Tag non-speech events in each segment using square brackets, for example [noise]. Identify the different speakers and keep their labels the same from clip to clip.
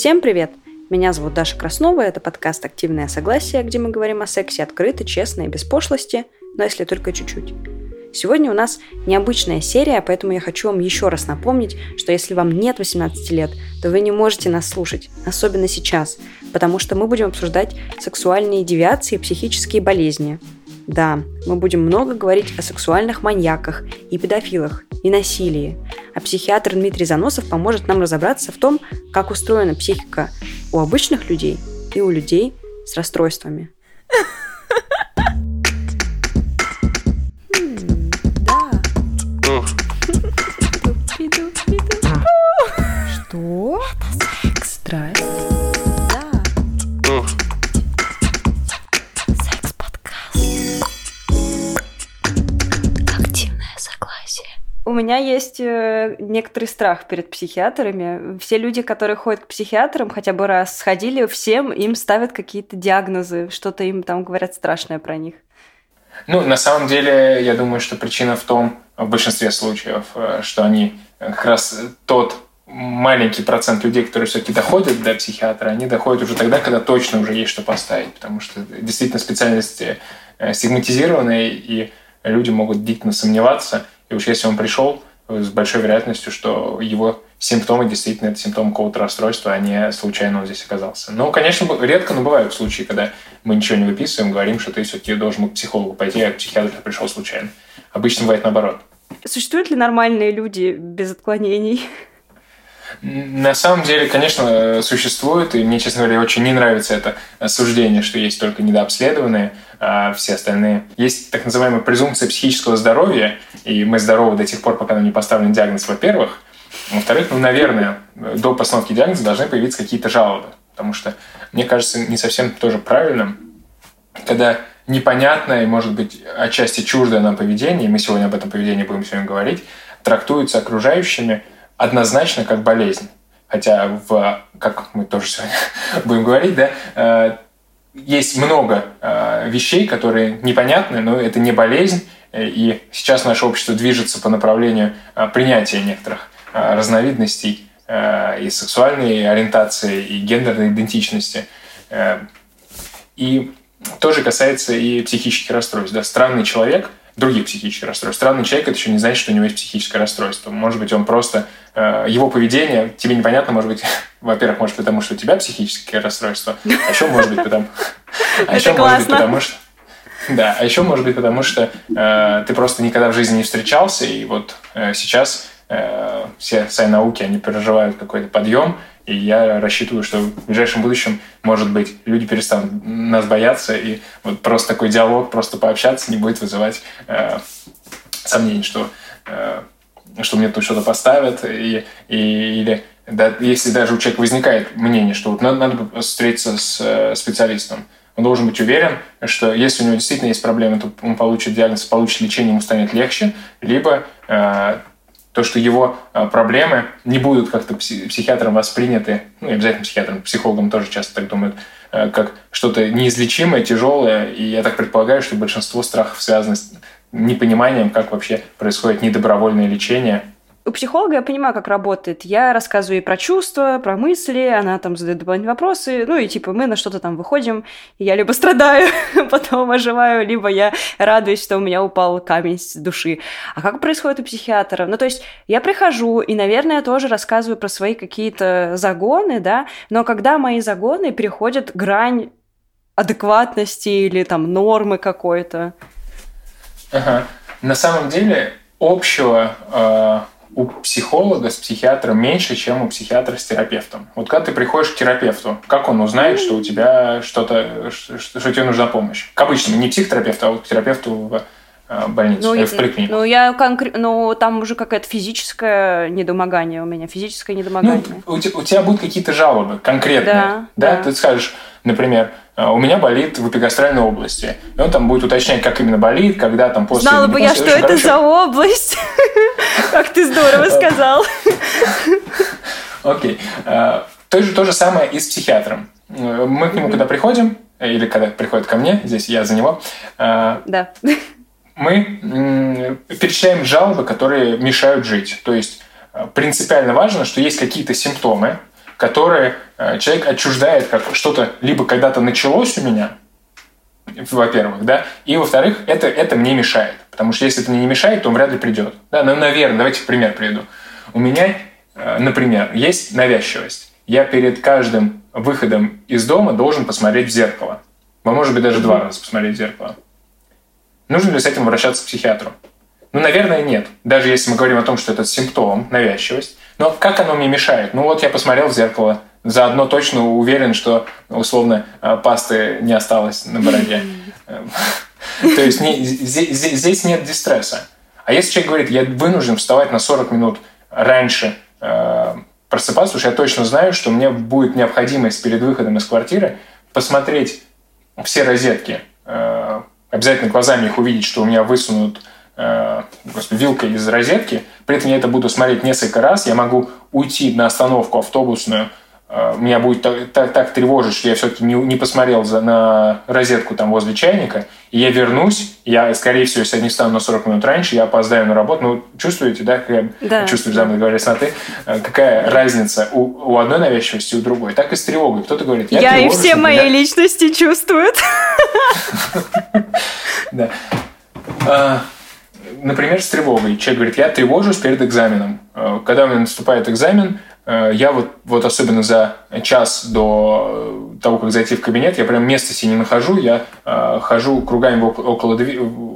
Speaker 1: Всем привет! Меня зовут Даша Краснова, это подкаст «Активное согласие», где мы говорим о сексе открыто, честно и без пошлости, но если только чуть-чуть. Сегодня у нас необычная серия, поэтому я хочу вам еще раз напомнить, что если вам нет 18 лет, то вы не можете нас слушать, особенно сейчас, потому что мы будем обсуждать сексуальные девиации и психические болезни. Да, мы будем много говорить о сексуальных маньяках и педофилах, и насилии. А психиатр Дмитрий Заносов поможет нам разобраться в том, как устроена психика у обычных людей и у людей с расстройствами. Что? Это секс. Страсть. У меня есть э, некоторый страх перед психиатрами. Все люди, которые ходят к психиатрам, хотя бы раз сходили, всем им ставят какие-то диагнозы, что-то им там говорят страшное про них.
Speaker 2: Ну, на самом деле, я думаю, что причина в том, в большинстве случаев, э, что они как раз тот маленький процент людей, которые все-таки доходят до психиатра, они доходят уже тогда, когда точно уже есть что поставить, потому что действительно специальности э, стигматизированные, и люди могут длительно сомневаться, и уж если он пришел, с большой вероятностью, что его симптомы действительно это симптомы какого-то расстройства, а не случайно он здесь оказался. Но, конечно, редко, но бывают случаи, когда мы ничего не выписываем, говорим, что ты все-таки должен к психологу пойти, а к психиатру пришел случайно. Обычно бывает наоборот.
Speaker 1: Существуют ли нормальные люди без отклонений?
Speaker 2: На самом деле, конечно, существует, и мне, честно говоря, очень не нравится это суждение, что есть только недообследованные, а все остальные. Есть так называемая презумпция психического здоровья, и мы здоровы до тех пор, пока нам не поставлен диагноз, во-первых. Во-вторых, ну, наверное, до постановки диагноза должны появиться какие-то жалобы, потому что, мне кажется, не совсем тоже правильным, когда непонятное может быть, отчасти чуждое нам поведение, и мы сегодня об этом поведении будем сегодня говорить, трактуется окружающими – однозначно как болезнь. Хотя, в, как мы тоже сегодня [laughs] будем говорить, да, э, есть много э, вещей, которые непонятны, но это не болезнь, и сейчас наше общество движется по направлению э, принятия некоторых разновидностей и сексуальной ориентации, и гендерной идентичности. И тоже касается и психических расстройств. Да? Странный человек – других психических расстройств. Странный человек – это еще не значит, что у него есть психическое расстройство. Может быть, он просто... Э, его поведение тебе непонятно, может быть, [laughs] во-первых, может, потому что у тебя психическое расстройство, а еще, может быть, потому... [laughs] А еще, может быть, потому что... Да, а еще, может быть, потому что э, ты просто никогда в жизни не встречался, и вот э, сейчас э, все сай-науки, они переживают какой-то подъем, и я рассчитываю, что в ближайшем будущем, может быть, люди перестанут нас бояться, и вот просто такой диалог, просто пообщаться не будет вызывать э, сомнений, что, э, что мне тут что-то поставят, и, и, или да, если даже у человека возникает мнение, что вот надо, надо встретиться с э, специалистом, он должен быть уверен, что если у него действительно есть проблемы, то он получит диагноз, получит лечение, ему станет легче, либо э, то, что его а, проблемы не будут как-то психиатром восприняты, ну, обязательно психиатром, психологом тоже часто так думают, э, как что-то неизлечимое, тяжелое. И я так предполагаю, что большинство страхов связано с непониманием, как вообще происходит недобровольное лечение
Speaker 1: у психолога я понимаю, как работает. Я рассказываю ей про чувства, про мысли, она там задает дополнительные вопросы, ну и типа мы на что-то там выходим, и я либо страдаю, [laughs] потом оживаю, либо я радуюсь, что у меня упал камень с души. А как происходит у психиатра? Ну то есть я прихожу и, наверное, тоже рассказываю про свои какие-то загоны, да, но когда мои загоны переходят грань адекватности или там нормы какой-то.
Speaker 2: Ага. На самом деле общего э, у психолога с психиатром меньше, чем у психиатра с терапевтом. Вот когда ты приходишь к терапевту, как он узнает, что у тебя что-то, что, что тебе нужна помощь? К обычному, не психотерапевту, а вот к терапевту в э, больницу, ну, э, в поликлинику.
Speaker 1: Ну, я конкрет... ну, там уже какое-то физическое недомогание у меня, физическое недомогание.
Speaker 2: Ну, у, тебя, у тебя будут какие-то жалобы конкретные. Да, да? да. Ты скажешь, например, «А, у меня болит в эпигастральной области. И он там будет уточнять, как именно болит, когда там после...
Speaker 1: Знала бы я, что это короче... за область. [laughs] Как ты здорово сказал.
Speaker 2: Окей. А, то же, то же самое и с психиатром. Мы к нему, когда приходим, или когда приходит ко мне, здесь я за него,
Speaker 1: а, да.
Speaker 2: мы перечисляем жалобы, которые мешают жить. То есть принципиально важно, что есть какие-то симптомы, которые э, человек отчуждает как что-то либо когда-то началось у меня, во-первых, да, и во-вторых, это, это мне мешает. Потому что если это мне не мешает, то он вряд ли придет. Да, ну, наверное, давайте пример приведу. У меня, э, например, есть навязчивость. Я перед каждым выходом из дома должен посмотреть в зеркало. А может быть, даже два раза посмотреть в зеркало. Нужно ли с этим обращаться к психиатру? Ну, наверное, нет. Даже если мы говорим о том, что это симптом, навязчивость. Но как оно мне мешает? Ну, вот я посмотрел в зеркало, заодно точно уверен, что, условно, э, пасты не осталось на бороде. [laughs] То есть здесь нет дистресса. А если человек говорит, я вынужден вставать на 40 минут раньше э, просыпаться, потому что я точно знаю, что мне будет необходимость перед выходом из квартиры посмотреть все розетки, э, обязательно глазами их увидеть, что у меня высунут э, господи, вилкой из розетки, при этом я это буду смотреть несколько раз, я могу уйти на остановку автобусную, Э, меня будет так, так, так тревожить, что я все-таки не, не посмотрел за, на розетку там возле чайника, и я вернусь, я, скорее всего, если я не встану на 40 минут раньше, я опоздаю на работу. Ну, чувствуете, да, как я да. чувствую, да, мы говорили с ты, какая разница у, у одной навязчивости и у другой. Так и с тревогой. Кто-то говорит,
Speaker 1: я Я и все мои меня... личности чувствуют. [laughs]
Speaker 2: Да. Например, с тревогой. Человек говорит, я тревожусь перед экзаменом. Э, когда у меня наступает экзамен, Э, я вот, вот особенно за час до того, как зайти в кабинет, я прям места себе не нахожу, я э, хожу кругами около,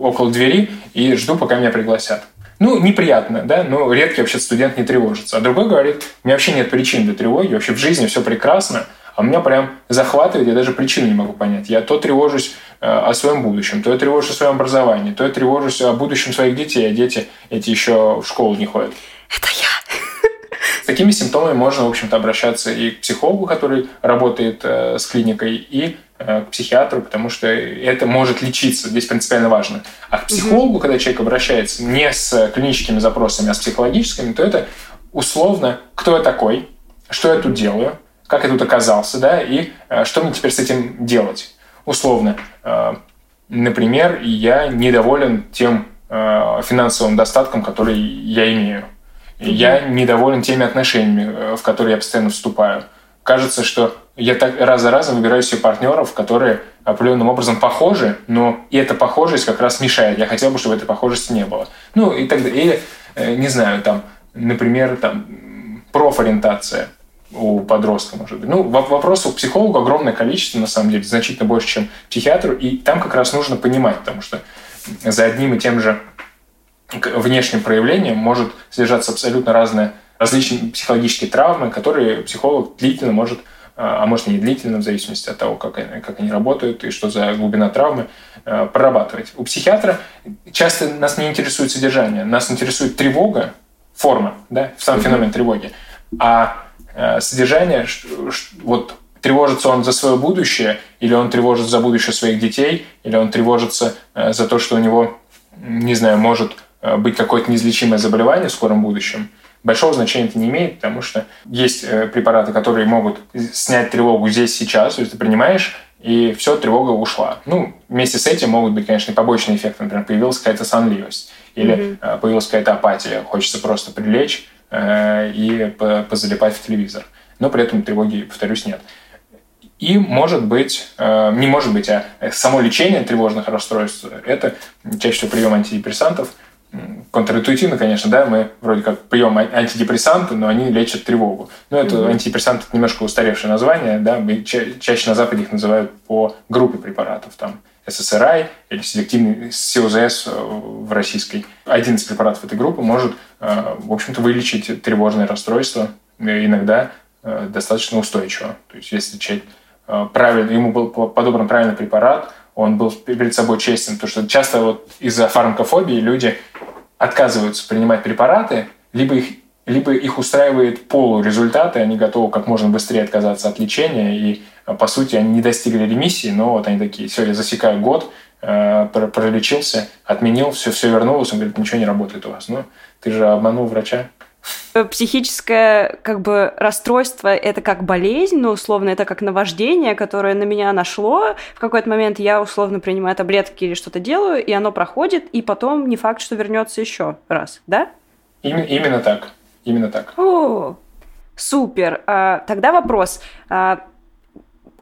Speaker 2: около двери и жду, пока меня пригласят. Ну, неприятно, да, но редкий вообще студент не тревожится. А другой говорит, у меня вообще нет причин для тревоги, вообще в жизни все прекрасно, а меня прям захватывает, я даже причину не могу понять. Я то тревожусь э, о своем будущем, то я тревожусь о своем образовании, то я тревожусь о будущем своих детей, а дети эти еще в школу не ходят.
Speaker 1: Это я.
Speaker 2: С такими симптомами можно, в общем-то, обращаться и к психологу, который работает э, с клиникой, и э, к психиатру, потому что это может лечиться, здесь принципиально важно. А к психологу, когда человек обращается не с клиническими запросами, а с психологическими, то это условно, кто я такой, что я тут делаю, как я тут оказался, да, и э, что мне теперь с этим делать. Условно, э, например, я недоволен тем э, финансовым достатком, который я имею я недоволен теми отношениями, в которые я постоянно вступаю. Кажется, что я так раз за разом выбираю себе партнеров, которые определенным образом похожи, но и эта похожесть как раз мешает. Я хотел бы, чтобы этой похожести не было. Ну и так далее. Или, не знаю, там, например, там, профориентация у подростка, может быть. Ну, вопросов к психологу огромное количество, на самом деле, значительно больше, чем психиатру, и там как раз нужно понимать, потому что за одним и тем же внешним проявлением может содержаться абсолютно разные различные психологические травмы, которые психолог длительно может, а, а может и не длительно, в зависимости от того, как они, как они работают и что за глубина травмы, а, прорабатывать. У психиатра часто нас не интересует содержание, нас интересует тревога, форма, да, сам феномен тревоги, а, а содержание, вот тревожится он за свое будущее, или он тревожится за будущее своих детей, или он тревожится за то, что у него, не знаю, может Э, быть какое-то неизлечимое заболевание в скором будущем, большого значения это не имеет, потому что есть э, препараты, которые могут снять тревогу здесь сейчас, то есть ты принимаешь, и все, тревога ушла. Ну, вместе с этим могут быть, конечно, и побочные эффекты. Например, появилась какая-то сонливость или mm-hmm. появилась какая-то апатия, хочется просто прилечь э, и позалипать в телевизор. Но при этом тревоги, повторюсь, нет. И может быть, э, не может быть, а само лечение тревожных расстройств – это чаще всего прием антидепрессантов – контринтуитивно, конечно, да, мы вроде как пьем антидепрессанты, но они лечат тревогу. Но это mm-hmm. антидепрессанты это немножко устаревшее название, да, мы ча- чаще на Западе их называют по группе препаратов, там SSRI или селективный СОЗС э, в российской. Один из препаратов этой группы может, э, в общем-то, вылечить тревожное расстройство э, иногда достаточно устойчиво. То есть если человек правильно, ему был подобран правильный препарат, он был перед собой честен, потому что часто вот из-за фармакофобии люди отказываются принимать препараты, либо их, либо их устраивает полурезультаты, они готовы как можно быстрее отказаться от лечения, и, по сути, они не достигли ремиссии, но вот они такие, все, я засекаю год, э, пролечился, отменил, все, все вернулось, он говорит, ничего не работает у вас. Ну, ты же обманул врача.
Speaker 1: Психическое как бы расстройство — это как болезнь, ну, условно, это как наваждение, которое на меня нашло. В какой-то момент я условно принимаю таблетки или что-то делаю, и оно проходит, и потом не факт, что вернется еще раз, да?
Speaker 2: Именно, именно так. Именно так.
Speaker 1: О, Супер. А, тогда вопрос. А,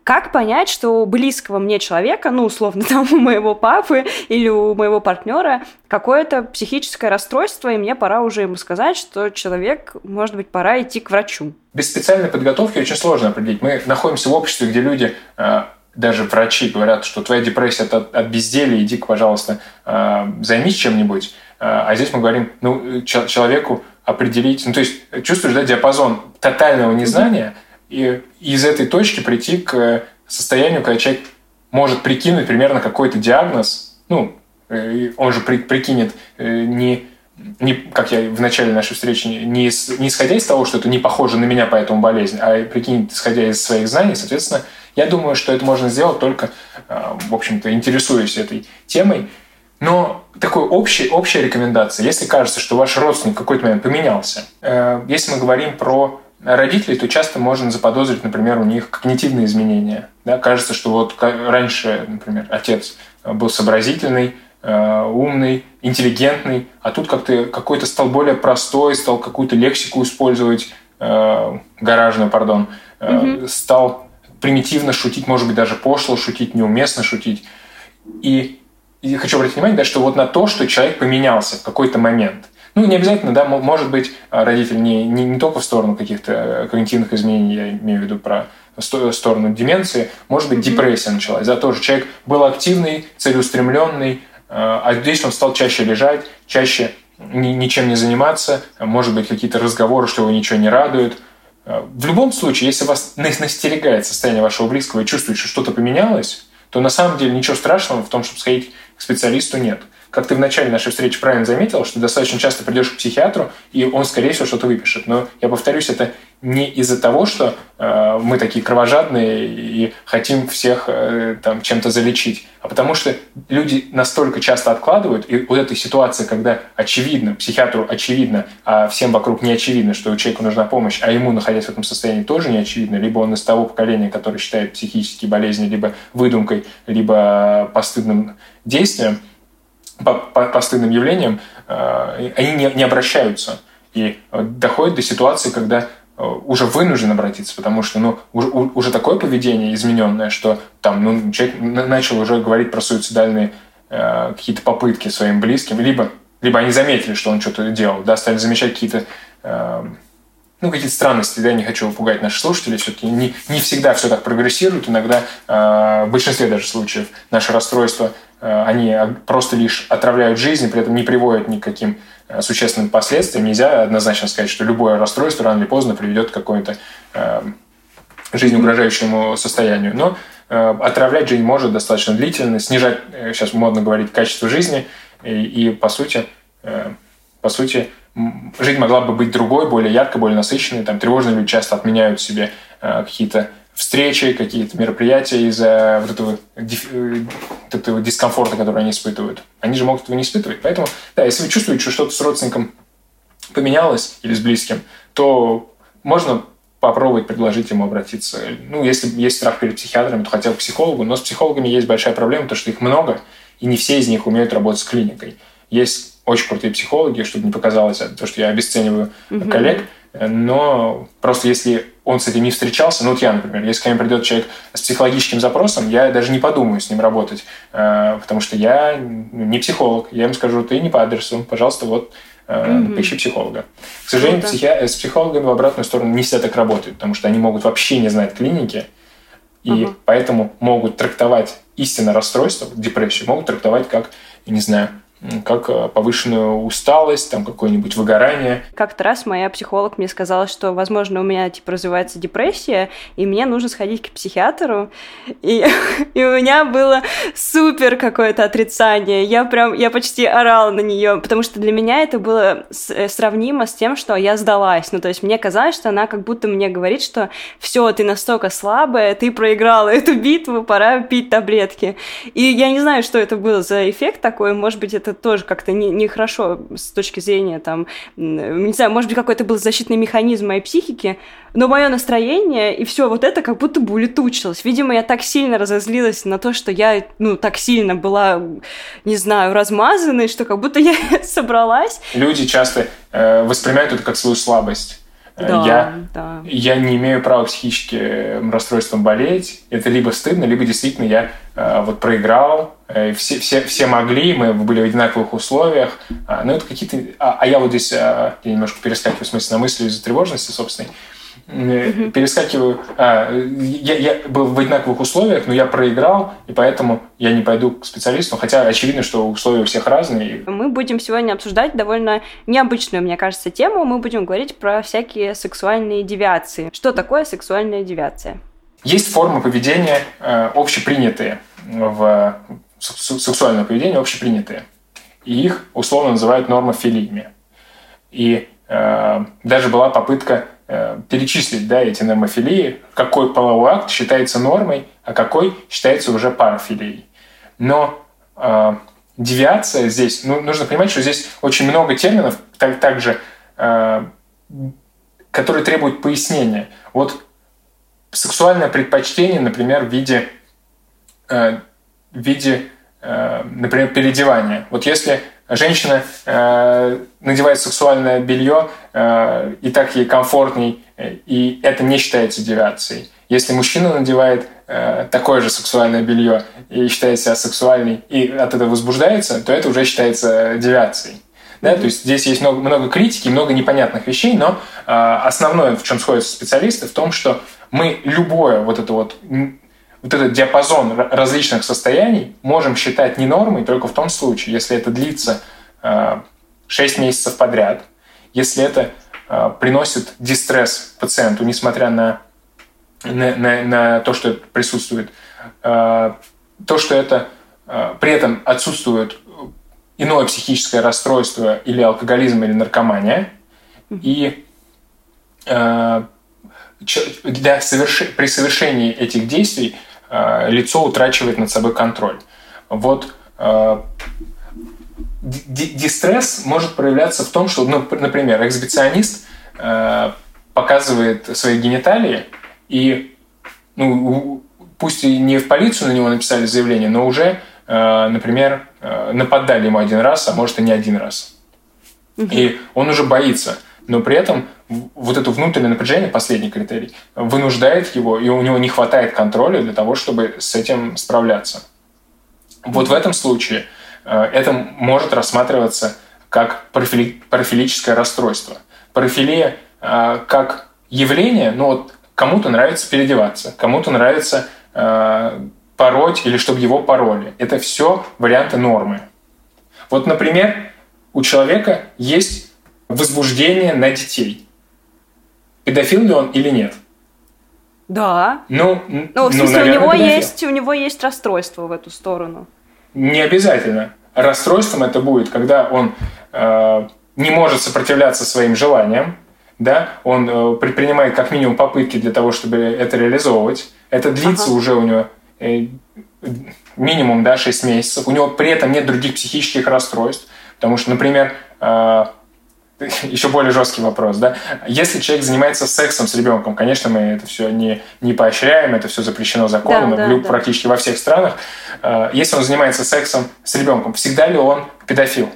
Speaker 1: как понять, что у близкого мне человека, ну, условно, [laughs] там у моего папы или у моего партнера какое-то психическое расстройство, и мне пора уже ему сказать, что человек, может быть, пора идти к врачу?
Speaker 2: Без специальной подготовки очень сложно определить. Мы находимся в обществе, где люди а, даже врачи говорят, что твоя депрессия от, от безделия, иди, пожалуйста, займись чем-нибудь. А здесь мы говорим, ну, человеку определить, ну, то есть чувствуешь, да, диапазон тотального незнания, и из этой точки прийти к состоянию, когда человек может прикинуть примерно какой-то диагноз, ну, э, он же при, прикинет э, не, не, как я в начале нашей встречи, не, не исходя из того, что это не похоже на меня, поэтому болезнь, а прикинет, исходя из своих знаний, соответственно, я думаю, что это можно сделать только, э, в общем-то, интересуясь этой темой. Но такой общий, общая рекомендация, если кажется, что ваш родственник в какой-то момент поменялся, если мы говорим про родителей, то часто можно заподозрить, например, у них когнитивные изменения. Да? Кажется, что вот раньше, например, отец был сообразительный, э, умный, интеллигентный, а тут как-то какой-то стал более простой, стал какую-то лексику использовать, э, гаражную, пардон, угу. стал примитивно шутить, может быть, даже пошло шутить, неуместно шутить. И и хочу обратить внимание, да, что вот на то, что человек поменялся в какой-то момент. Ну, не обязательно, да, может быть, а, родитель не, не, не только в сторону каких-то э, когнитивных изменений, я имею в виду про сторону деменции, может быть, mm-hmm. депрессия началась. Да, тоже человек был активный, целеустремленный, а, а здесь он стал чаще лежать, чаще ни, ничем не заниматься, может быть, какие-то разговоры, что его ничего не радует. А, в любом случае, если вас настерегает состояние вашего близкого и чувствуете, что что-то поменялось, то на самом деле ничего страшного в том, чтобы сходить к специалисту, нет. Как ты в начале нашей встречи правильно заметил, что достаточно часто придешь к психиатру, и он, скорее всего, что-то выпишет. Но я повторюсь, это не из-за того, что э, мы такие кровожадные и хотим всех э, там чем-то залечить, а потому что люди настолько часто откладывают, и вот эта ситуация, когда очевидно, психиатру очевидно, а всем вокруг не очевидно, что человеку нужна помощь, а ему, находясь в этом состоянии, тоже не очевидно, либо он из того поколения, которое считает психические болезни либо выдумкой, либо постыдным действием, по, по, явлениям, э, они не, не обращаются. И доходит до ситуации, когда Э, уже вынужден обратиться, потому что ну, уже, уже такое поведение измененное, что там ну, человек начал уже говорить про суицидальные э, какие-то попытки своим близким, либо, либо они заметили, что он что-то делал, да, стали замечать какие-то э, ну, какие-то странности, да, не хочу пугать наших слушателей, все-таки не, не всегда все так прогрессирует, иногда э, в большинстве даже случаев наши расстройства, э, они просто лишь отравляют жизнь, при этом не приводят ни к каким Э, существенным последствиям. Нельзя однозначно сказать, что любое расстройство рано или поздно приведет к какой-то э, жизнеугрожающему состоянию. Но э, отравлять жизнь может достаточно длительно, снижать, э, сейчас модно говорить, качество жизни, и, и по сути, э, по сути, жизнь могла бы быть другой, более яркой, более насыщенной. Там тревожные люди часто отменяют себе э, какие-то встречи, какие-то мероприятия из-за вот этого, э, вот этого дискомфорта, который они испытывают. Они же могут этого не испытывать. Поэтому, да, если вы чувствуете, что что-то с родственником поменялось или с близким, то можно попробовать предложить ему обратиться. Ну, если есть страх перед психиатрами, то хотя бы к психологу. Но с психологами есть большая проблема, то что их много, и не все из них умеют работать с клиникой. Есть очень крутые психологи, чтобы не показалось то, что я обесцениваю mm-hmm. коллег, но просто если он с этим не встречался, ну вот я, например, если ко мне придет человек с психологическим запросом, я даже не подумаю с ним работать, э, потому что я не психолог. Я ему скажу, ты не по адресу, пожалуйста, вот mm-hmm. поищи психолога. К сожалению, психи... с психологами в обратную сторону не всегда так работают, потому что они могут вообще не знать клиники, и uh-huh. поэтому могут трактовать истинное расстройство, депрессию, могут трактовать как, не знаю, как э, повышенную усталость, там какое-нибудь выгорание.
Speaker 1: Как-то раз моя психолог мне сказала, что, возможно, у меня типа развивается депрессия, и мне нужно сходить к психиатру. И, [laughs] и у меня было супер какое-то отрицание. Я прям, я почти орала на нее, потому что для меня это было э, сравнимо с тем, что я сдалась. Ну, то есть мне казалось, что она как будто мне говорит, что все, ты настолько слабая, ты проиграла эту битву, пора пить таблетки. И я не знаю, что это было за эффект такой, может быть, это тоже как-то нехорошо не, не с точки зрения, там, не знаю, может быть, какой-то был защитный механизм моей психики, но мое настроение и все вот это как будто бы улетучилось. Видимо, я так сильно разозлилась на то, что я, ну, так сильно была, не знаю, размазанной, что как будто я [laughs] собралась.
Speaker 2: Люди часто э, воспринимают это как свою слабость. Да, я, да. я не имею права психическим расстройством болеть. Это либо стыдно, либо действительно я э, вот проиграл. Э, все, все, все могли, мы были в одинаковых условиях. А, ну, это какие-то... А, а я вот здесь... А, я немножко перескакиваю в смысле на мысли из-за тревожности собственной. Перескакиваю. А, я, я был в одинаковых условиях, но я проиграл, и поэтому я не пойду к специалисту, хотя очевидно, что условия у всех разные.
Speaker 1: Мы будем сегодня обсуждать довольно необычную, мне кажется, тему. Мы будем говорить про всякие сексуальные девиации. Что такое сексуальная девиация?
Speaker 2: Есть формы поведения э, общепринятые в сексуальное поведение общепринятые. И их условно называют нормофилиями. И э, даже была попытка Э, перечислить да, эти нормофилии, какой половой акт считается нормой, а какой считается уже парафилией. Но э, девиация здесь, ну, нужно понимать, что здесь очень много терминов, так, также, э, которые требуют пояснения. Вот сексуальное предпочтение, например, в виде, э, в виде э, например, переодевания. Вот если женщина э, надевает сексуальное белье, э, и так ей комфортней, э, и это не считается девиацией. Если мужчина надевает э, такое же сексуальное белье и считает себя сексуальной, и от этого возбуждается, то это уже считается девиацией. Да, то есть здесь есть много, много критики, много непонятных вещей, но э, основное, в чем сходятся специалисты, в том, что мы любое вот это вот вот этот диапазон различных состояний можем считать не нормой только в том случае, если это длится 6 э, месяцев подряд, если это э, приносит дистресс пациенту, несмотря на, на, на, на то, что это присутствует, э, то, что это при этом отсутствует иное психическое расстройство или алкоголизм или наркомания, и для соверш... при совершении этих действий лицо утрачивает над собой контроль. Вот э, дистресс может проявляться в том, что, ну, например, эксбиционист э, показывает свои гениталии, и ну, пусть и не в полицию на него написали заявление, но уже, например, нападали ему один раз, а может и не один раз. И он уже боится – но при этом вот это внутреннее напряжение, последний критерий, вынуждает его, и у него не хватает контроля для того, чтобы с этим справляться. Вот в этом случае э, это может рассматриваться как парафили, парафилическое расстройство. Парафилия э, как явление, ну вот кому-то нравится переодеваться, кому-то нравится э, пороть или чтобы его пороли. Это все варианты нормы. Вот, например, у человека есть возбуждение на детей. Педофил ли он или нет?
Speaker 1: Да.
Speaker 2: Ну,
Speaker 1: ну в ну, смысле, ну, наверное, у него есть у него есть расстройство в эту сторону.
Speaker 2: Не обязательно. Расстройством это будет, когда он э, не может сопротивляться своим желаниям, да, он э, предпринимает как минимум попытки для того, чтобы это реализовывать. Это длится ага. уже у него э, минимум, да, 6 месяцев. У него при этом нет других психических расстройств, потому что, например, э, [laughs] еще более жесткий вопрос, да. Если человек занимается сексом с ребенком, конечно, мы это все не, не поощряем, это все запрещено законом да, да, практически да. во всех странах. Э, если он занимается сексом с ребенком, всегда ли он педофил?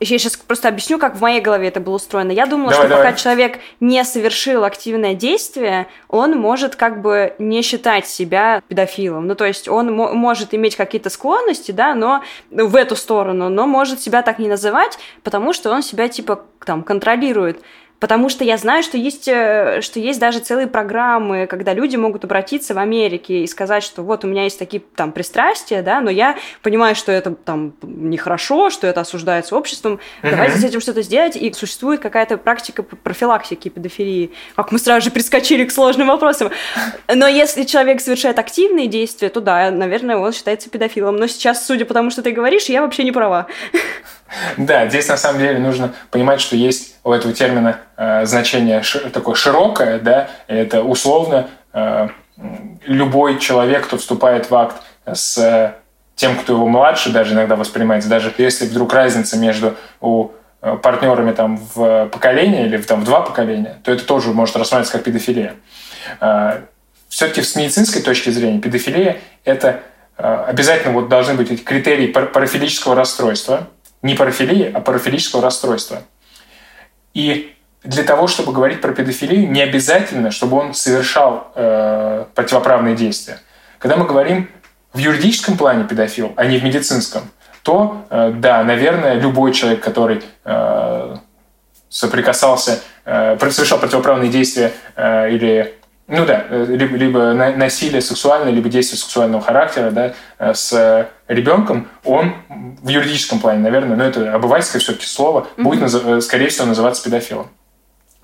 Speaker 1: Я сейчас просто объясню, как в моей голове это было устроено. Я думала, давай, что давай. пока человек не совершил активное действие, он может как бы не считать себя педофилом. Ну, то есть он может иметь какие-то склонности, да, но в эту сторону, но может себя так не называть, потому что он себя типа там контролирует. Потому что я знаю, что есть, э, что есть даже целые программы, когда люди могут обратиться в Америке и сказать, что вот у меня есть такие там пристрастия, да, но я понимаю, что это там нехорошо, что это осуждается обществом, uh-huh. давайте с этим что-то сделать, и существует какая-то практика профилактики педофилии. Как мы сразу же прискочили к сложным вопросам. Но если человек совершает активные действия, то да, наверное, он считается педофилом. Но сейчас, судя по тому, что ты говоришь, я вообще не права. [laughs]
Speaker 2: Да, здесь на самом деле нужно понимать, что есть у этого термина э, значение такое широкое, да, это условно э, любой человек, кто вступает в акт с тем, кто его младше, даже иногда воспринимается, даже если вдруг разница между у э, партнерами там в поколение или там в два поколения, то это тоже может рассматриваться как педофилия. Э, Все-таки с медицинской точки зрения педофилия – это э, обязательно вот должны быть критерии парафилического расстройства – не парафилии, а парафилического расстройства. И для того, чтобы говорить про педофилию, не обязательно, чтобы он совершал э, противоправные действия. Когда мы говорим в юридическом плане педофил, а не в медицинском, то, э, да, наверное, любой человек, который э, соприкасался, э, совершал противоправные действия э, или ну да, э, либо, либо насилие сексуальное, либо действие сексуального характера да, э, с ребенком, он в юридическом плане, наверное, но это обывательское все-таки слово, mm-hmm. будет, э, скорее всего, называться педофилом.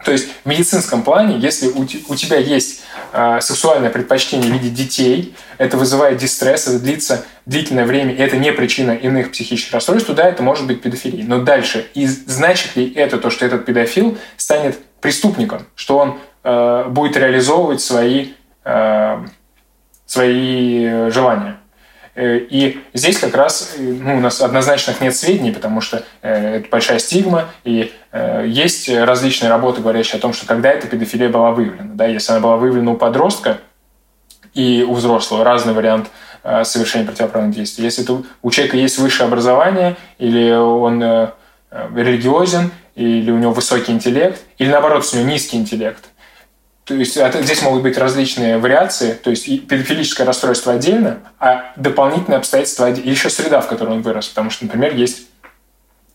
Speaker 2: То есть в медицинском плане, если у, тебя есть э, сексуальное предпочтение видеть детей, это вызывает дистресс, это длится длительное время, и это не причина иных психических расстройств, то да, это может быть педофилией. Но дальше, и значит ли это то, что этот педофил станет преступником, что он э, будет реализовывать свои, э, свои желания? Э, и здесь как раз ну, у нас однозначных нет сведений, потому что э, это большая стигма, и э, есть различные работы, говорящие о том, что когда эта педофилия была выявлена. Да, если она была выявлена у подростка и у взрослого, разный вариант совершения противоправных действий. Если это, у человека есть высшее образование, или он религиозен, или у него высокий интеллект, или наоборот, у него низкий интеллект, то есть это, здесь могут быть различные вариации, то есть педофилическое расстройство отдельно, а дополнительные обстоятельства и еще среда, в которой он вырос. Потому что, например, есть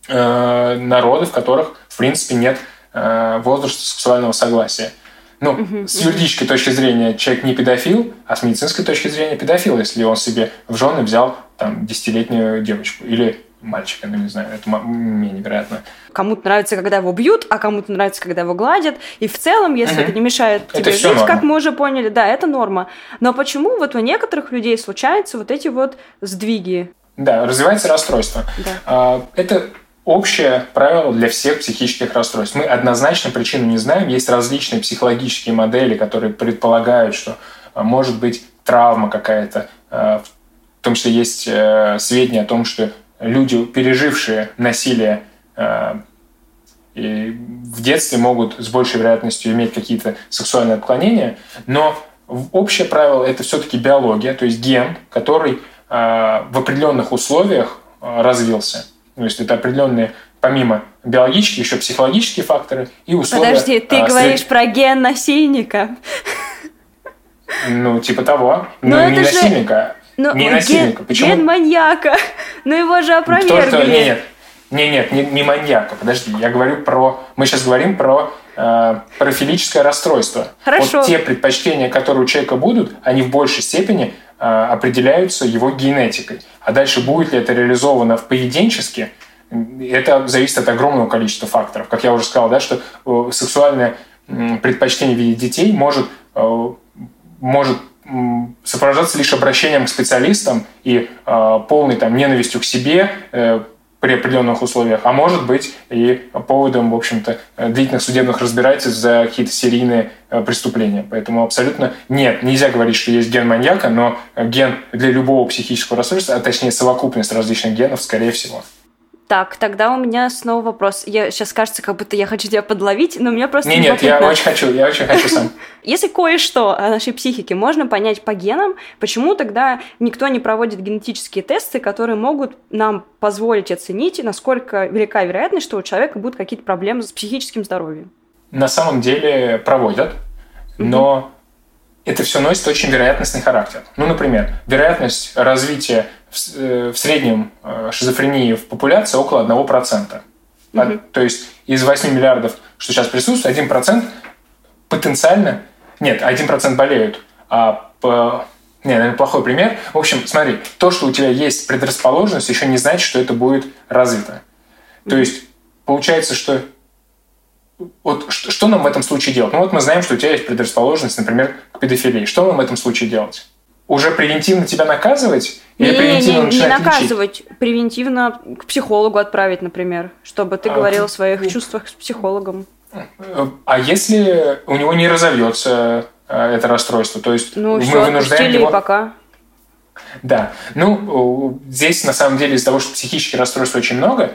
Speaker 2: э, народы, в которых, в принципе, нет э, возраста сексуального согласия. Ну, uh-huh, с юридической точки зрения человек не педофил, а с медицинской точки зрения педофил, если он себе в жены взял там десятилетнюю девочку или мальчика, ну не знаю, это менее вероятно.
Speaker 1: Кому-то нравится, когда его бьют, а кому-то нравится, когда его гладят. И в целом, если угу. это не мешает тебе жить, норма. как мы уже поняли, да, это норма. Но почему вот у некоторых людей случаются вот эти вот сдвиги?
Speaker 2: Да, развивается расстройство. Да. А, это общее правило для всех психических расстройств. Мы однозначно причину не знаем. Есть различные психологические модели, которые предполагают, что а, может быть травма какая-то. А, в том числе есть э, сведения о том, что люди, пережившие насилие э, и в детстве могут с большей вероятностью иметь какие-то сексуальные отклонения, но общее правило это все-таки биология, то есть ген, который э, в определенных условиях э, развился. То есть это определенные, помимо биологических, еще психологические факторы и условия.
Speaker 1: Подожди, ты а, говоришь про ген насильника.
Speaker 2: Ну, типа того. Но ну, не же...
Speaker 1: но не насильника. Ген, Почему? Ген маньяка. [laughs] Но его же опровергли. То,
Speaker 2: нет, нет, нет, не, не маньяка. Подожди, я говорю про... Мы сейчас говорим про э, парафилическое расстройство.
Speaker 1: Хорошо.
Speaker 2: Вот те предпочтения, которые у человека будут, они в большей степени э, определяются его генетикой. А дальше будет ли это реализовано в поведенчески, это зависит от огромного количества факторов. Как я уже сказал, да, что э, сексуальное предпочтение в виде детей может, э, может сопровождаться лишь обращением к специалистам и э, полной там, ненавистью к себе э, при определенных условиях, а может быть и поводом, в общем-то, длительных судебных разбирательств за какие-то серийные э, преступления. Поэтому абсолютно нет, нельзя говорить, что есть ген маньяка, но ген для любого психического расстройства, а точнее совокупность различных генов, скорее всего.
Speaker 1: Так, тогда у меня снова вопрос. Я сейчас кажется, как будто я хочу тебя подловить, но мне просто
Speaker 2: не, нет, я очень хочу, я очень хочу сам. [laughs]
Speaker 1: Если кое-что о нашей психике можно понять по генам, почему тогда никто не проводит генетические тесты, которые могут нам позволить оценить, насколько велика вероятность, что у человека будут какие-то проблемы с психическим здоровьем?
Speaker 2: На самом деле проводят, но это все носит очень вероятностный характер. Ну, например, вероятность развития в, э, в среднем э, шизофрении в популяции около 1%. Угу. А, то есть из 8 миллиардов, что сейчас присутствует, 1% потенциально... Нет, 1% болеют. А по, не, наверное, плохой пример. В общем, смотри, то, что у тебя есть предрасположенность, еще не значит, что это будет развито. То есть получается, что вот что, что нам в этом случае делать? Ну вот мы знаем, что у тебя есть предрасположенность, например, к педофилии. Что нам в этом случае делать? Уже превентивно тебя наказывать? Или
Speaker 1: не,
Speaker 2: превентивно
Speaker 1: не, не наказывать, лечить? превентивно к психологу отправить, например, чтобы ты а, говорил о своих чувствах с психологом.
Speaker 2: А если у него не разовьется э, это расстройство, то есть
Speaker 1: ну,
Speaker 2: мы
Speaker 1: все, вынуждаем его... пока.
Speaker 2: Да, ну здесь на самом деле из-за того, что психических расстройств очень много,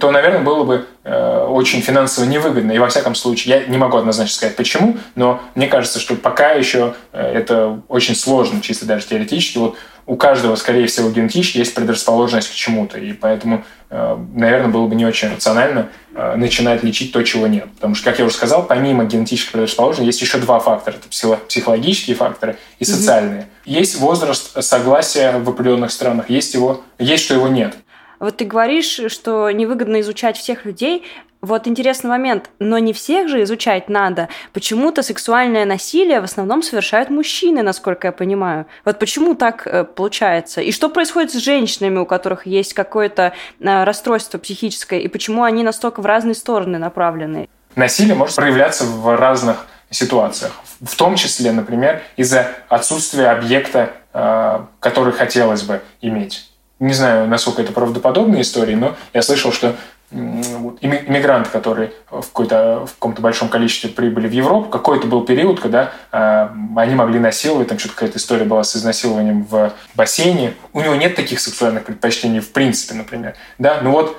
Speaker 2: то, наверное, было бы э, очень финансово невыгодно. И во всяком случае, я не могу однозначно сказать почему, но мне кажется, что пока еще э, это очень сложно, чисто даже теоретически. Вот у каждого, скорее всего, генетически есть предрасположенность к чему-то. И поэтому, э, наверное, было бы не очень рационально э, начинать лечить то, чего нет. Потому что, как я уже сказал, помимо генетической предрасположенности есть еще два фактора. Это психологические факторы и социальные. Mm-hmm. Есть возраст согласия в определенных странах, есть, его, есть что его нет.
Speaker 1: Вот ты говоришь, что невыгодно изучать всех людей. Вот интересный момент, но не всех же изучать надо. Почему-то сексуальное насилие в основном совершают мужчины, насколько я понимаю. Вот почему так э, получается? И что происходит с женщинами, у которых есть какое-то э, расстройство психическое, и почему они настолько в разные стороны направлены?
Speaker 2: Насилие может проявляться в разных ситуациях. В том числе, например, из-за отсутствия объекта, э, который хотелось бы иметь не знаю, насколько это правдоподобная история, но я слышал, что иммигранты, которые в, в каком-то большом количестве прибыли в Европу, какой-то был период, когда э, они могли насиловать, там что-то какая-то история была с изнасилованием в бассейне. У него нет таких сексуальных предпочтений в принципе, например. Да? Ну вот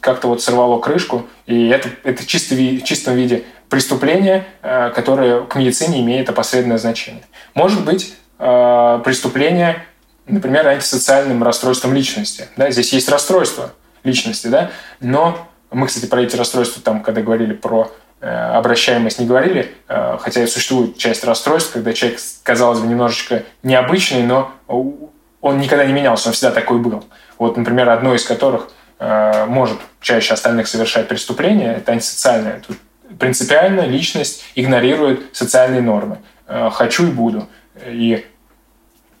Speaker 2: как-то вот сорвало крышку, и это, это чисто, в чистом виде преступление, э, которое к медицине имеет опосредованное значение. Может быть, э, преступление например, антисоциальным расстройством личности. Да? Здесь есть расстройство личности, да? но мы, кстати, про эти расстройства, там, когда говорили про э, обращаемость, не говорили, э, хотя существует часть расстройств, когда человек, казалось бы, немножечко необычный, но он никогда не менялся, он всегда такой был. Вот, например, одно из которых э, может чаще остальных совершать преступление, это антисоциальное. Тут принципиально личность игнорирует социальные нормы. Хочу и буду. И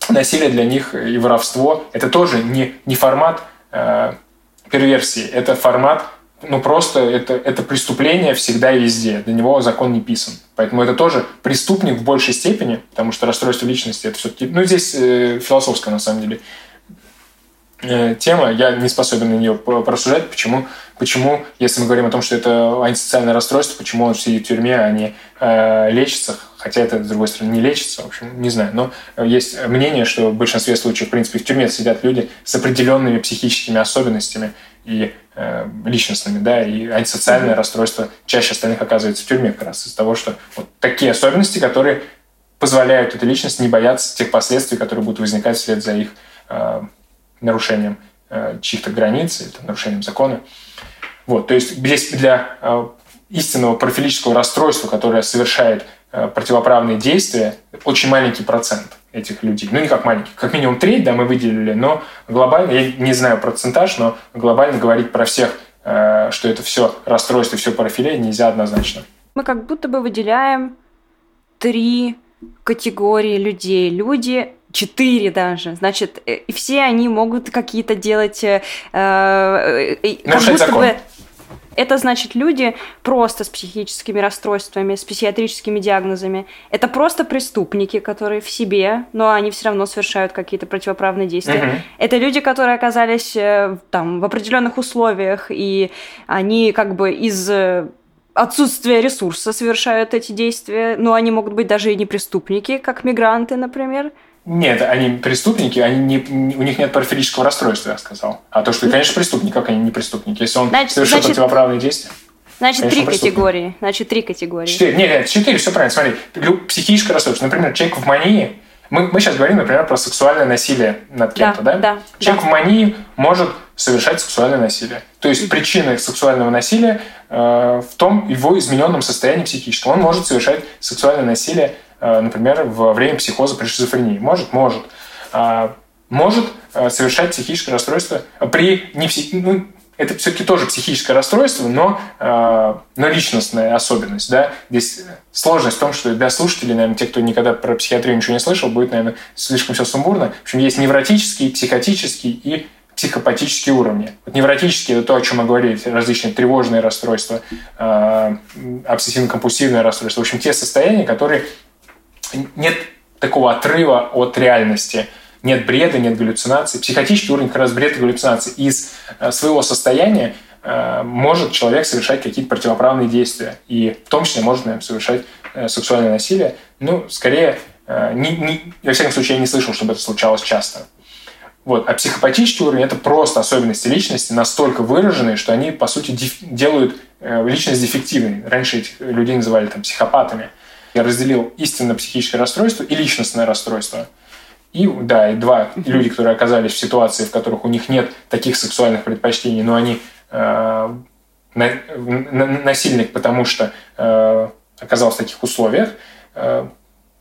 Speaker 2: насилие для них и воровство – это тоже не, не формат э, перверсии, это формат, ну просто это, это преступление всегда и везде, для него закон не писан. Поэтому это тоже преступник в большей степени, потому что расстройство личности – это все-таки, ну здесь э, философское на самом деле э, тема, я не способен на нее просуждать, почему, почему, если мы говорим о том, что это антисоциальное расстройство, почему он сидит в тюрьме, а не э, лечится, хотя это, с другой стороны, не лечится, в общем, не знаю. Но есть мнение, что в большинстве случаев, в принципе, в тюрьме сидят люди с определенными психическими особенностями и э, личностными, да, и антисоциальное mm-hmm. расстройство чаще остальных оказывается в тюрьме как раз из-за того, что вот такие особенности, которые позволяют этой личности не бояться тех последствий, которые будут возникать вслед за их э, нарушением э, чьих-то границ или там, нарушением закона. Вот, то есть здесь для э, истинного профилического расстройства, которое совершает Э, противоправные действия, очень маленький процент этих людей. Ну, не как маленький, как минимум треть, да, мы выделили, но глобально, я не знаю процентаж, но глобально говорить про всех, э, что это все расстройство, все парафилия, нельзя однозначно.
Speaker 1: Мы как будто бы выделяем три категории людей. Люди четыре даже. Значит, э, и все они могут какие-то делать... Э,
Speaker 2: э, как будто закон. бы
Speaker 1: это значит люди просто с психическими расстройствами, с психиатрическими диагнозами. Это просто преступники, которые в себе, но они все равно совершают какие-то противоправные действия. Угу. Это люди, которые оказались э, там в определенных условиях, и они как бы из э, отсутствия ресурса совершают эти действия, но они могут быть даже и не преступники, как мигранты, например.
Speaker 2: Нет, они преступники, они не, у них нет парфилического расстройства, я сказал. А то, что, конечно, преступник, как они не преступники? Если он значит, совершил значит, противоправные действия.
Speaker 1: Значит, конечно, три категории. Значит, три категории.
Speaker 2: Четыре. Нет, нет, четыре, все правильно. Смотри, психическое расстройство. Например, человек в мании. Мы, мы сейчас говорим, например, про сексуальное насилие над кем-то, да?
Speaker 1: Да.
Speaker 2: Человек
Speaker 1: да.
Speaker 2: в мании может совершать сексуальное насилие. То есть причина сексуального насилия э, в том его измененном состоянии психическом. Он может совершать сексуальное насилие например, во время психоза при шизофрении. Может, может. А, может э, совершать психическое расстройство при не псих... ну, это все-таки тоже психическое расстройство, но, э, но личностная особенность. Да? Здесь сложность в том, что для слушателей, наверное, те, кто никогда про психиатрию ничего не слышал, будет, наверное, слишком все сумбурно. В общем, есть невротический, психотический и психопатические уровни. Вот невротические – это то, о чем мы говорили, различные тревожные расстройства, э, обсессивно-компульсивное расстройство. В общем, те состояния, которые нет такого отрыва от реальности. Нет бреда, нет галлюцинаций. Психотический уровень как раз бред и галлюцинации. Из э, своего состояния э, может человек совершать какие-то противоправные действия. И в том числе может, наверное, совершать э, сексуальное насилие. Ну, скорее, не, не, во всяком случае, я не слышал, чтобы это случалось часто. Вот. А психопатический уровень – это просто особенности личности, настолько выраженные, что они, по сути, делают личность дефективной. Раньше этих людей называли там, психопатами. Я разделил истинно психическое расстройство и личностное расстройство. И, да, и два люди, которые оказались в ситуации, в которых у них нет таких сексуальных предпочтений, но они э, насильник, потому что э, оказался в таких условиях. Э,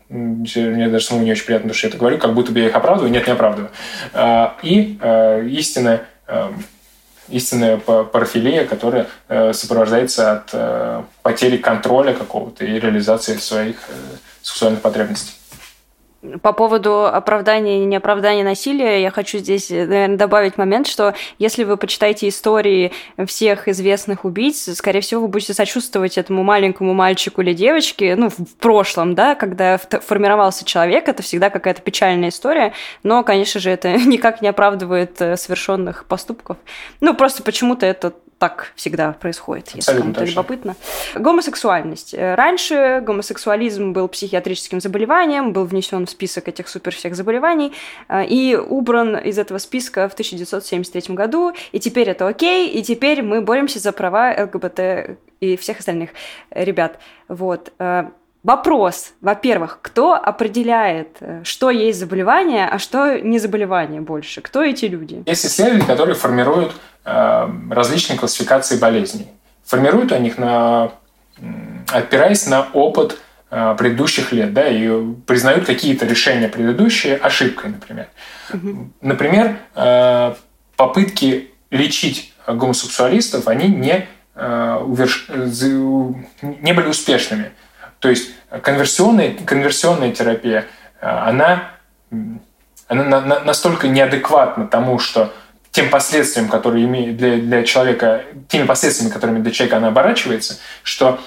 Speaker 2: мне даже самому не очень приятно, что я это говорю, как будто бы я их оправдываю. Нет, не оправдываю. Э, и э, истинная, э, истинная парафилия, которая э, сопровождается от э, потери контроля какого-то и реализации своих э, сексуальных потребностей.
Speaker 1: По поводу оправдания и неоправдания насилия, я хочу здесь, наверное, добавить момент, что если вы почитаете истории всех известных убийц, скорее всего, вы будете сочувствовать этому маленькому мальчику или девочке, ну, в прошлом, да, когда формировался человек, это всегда какая-то печальная история, но, конечно же, это [laughs] никак не оправдывает э, совершенных поступков. Ну, просто почему-то это так всегда происходит, если кому-то любопытно. Гомосексуальность. Э, раньше гомосексуализм был психиатрическим заболеванием, был внесен в список этих супер всех заболеваний э, и убран из этого списка в 1973 году, и теперь это окей, и теперь мы боремся за права ЛГБТ и всех остальных ребят. Вот. Э, вопрос, во-первых, кто определяет, что есть заболевание, а что не заболевание больше? Кто эти люди?
Speaker 2: Есть исследователи, которые формируют Э, различные классификации болезней. Формируют они их на, опираясь на опыт э, предыдущих лет, да, и признают какие-то решения предыдущие ошибкой, например. Угу. Например, э, попытки лечить гомосексуалистов, они не, не были успешными. То есть конверсионная, конверсионная терапия, она, она настолько неадекватна тому, что тем последствиям, которые имеет для, для человека, теми последствиями, которыми для человека она оборачивается, что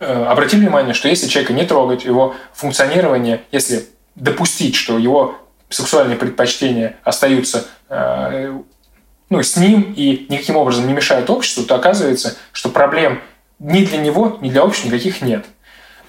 Speaker 2: э, обратили внимание, что если человека не трогать, его функционирование, если допустить, что его сексуальные предпочтения остаются э, ну, с ним и никаким образом не мешают обществу, то оказывается, что проблем ни для него, ни для общества никаких нет.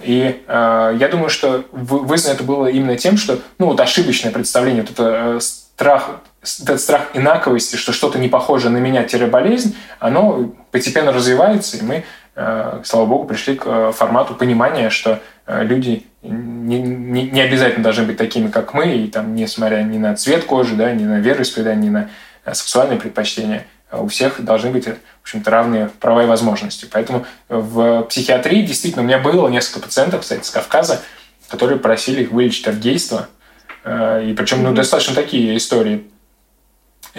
Speaker 2: И э, я думаю, что вызвано это было именно тем, что ну, вот ошибочное представление, вот это э, страх этот страх инаковости, что что-то не похоже на меня-болезнь, оно постепенно развивается, и мы, э, слава богу, пришли к э, формату понимания, что э, люди не, не, не обязательно должны быть такими, как мы, и там, несмотря ни на цвет кожи, да, ни на вероисповедание, ни на сексуальные предпочтения, у всех должны быть, в общем-то, равные права и возможности. Поэтому в психиатрии действительно у меня было несколько пациентов, кстати, с Кавказа, которые просили их вылечить от гейства. И причем ну, достаточно такие истории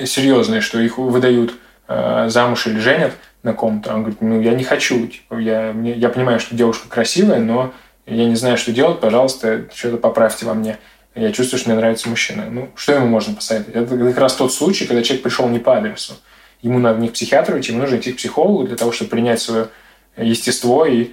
Speaker 2: серьезные, что их выдают э, замуж или женят на ком-то. Он говорит, ну, я не хочу. Типа, я, мне, я понимаю, что девушка красивая, но я не знаю, что делать. Пожалуйста, что-то поправьте во мне. Я чувствую, что мне нравится мужчина. Ну, что ему можно посоветовать? Это как раз тот случай, когда человек пришел не по адресу. Ему надо не к психиатру идти, ему нужно идти к психологу для того, чтобы принять свое естество и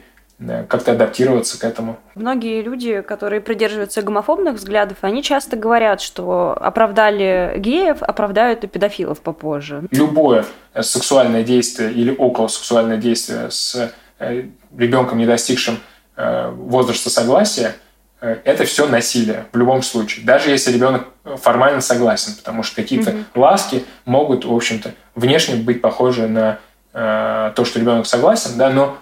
Speaker 2: как-то адаптироваться к этому.
Speaker 1: Многие люди, которые придерживаются гомофобных взглядов, они часто говорят, что оправдали геев, оправдают и педофилов попозже.
Speaker 2: Любое сексуальное действие или околосексуальное действие с э, ребенком, не достигшим э, возраста согласия, э, это все насилие в любом случае. Даже если ребенок формально согласен, потому что какие-то mm ласки могут, в общем-то, внешне быть похожи на то, что ребенок согласен, да, но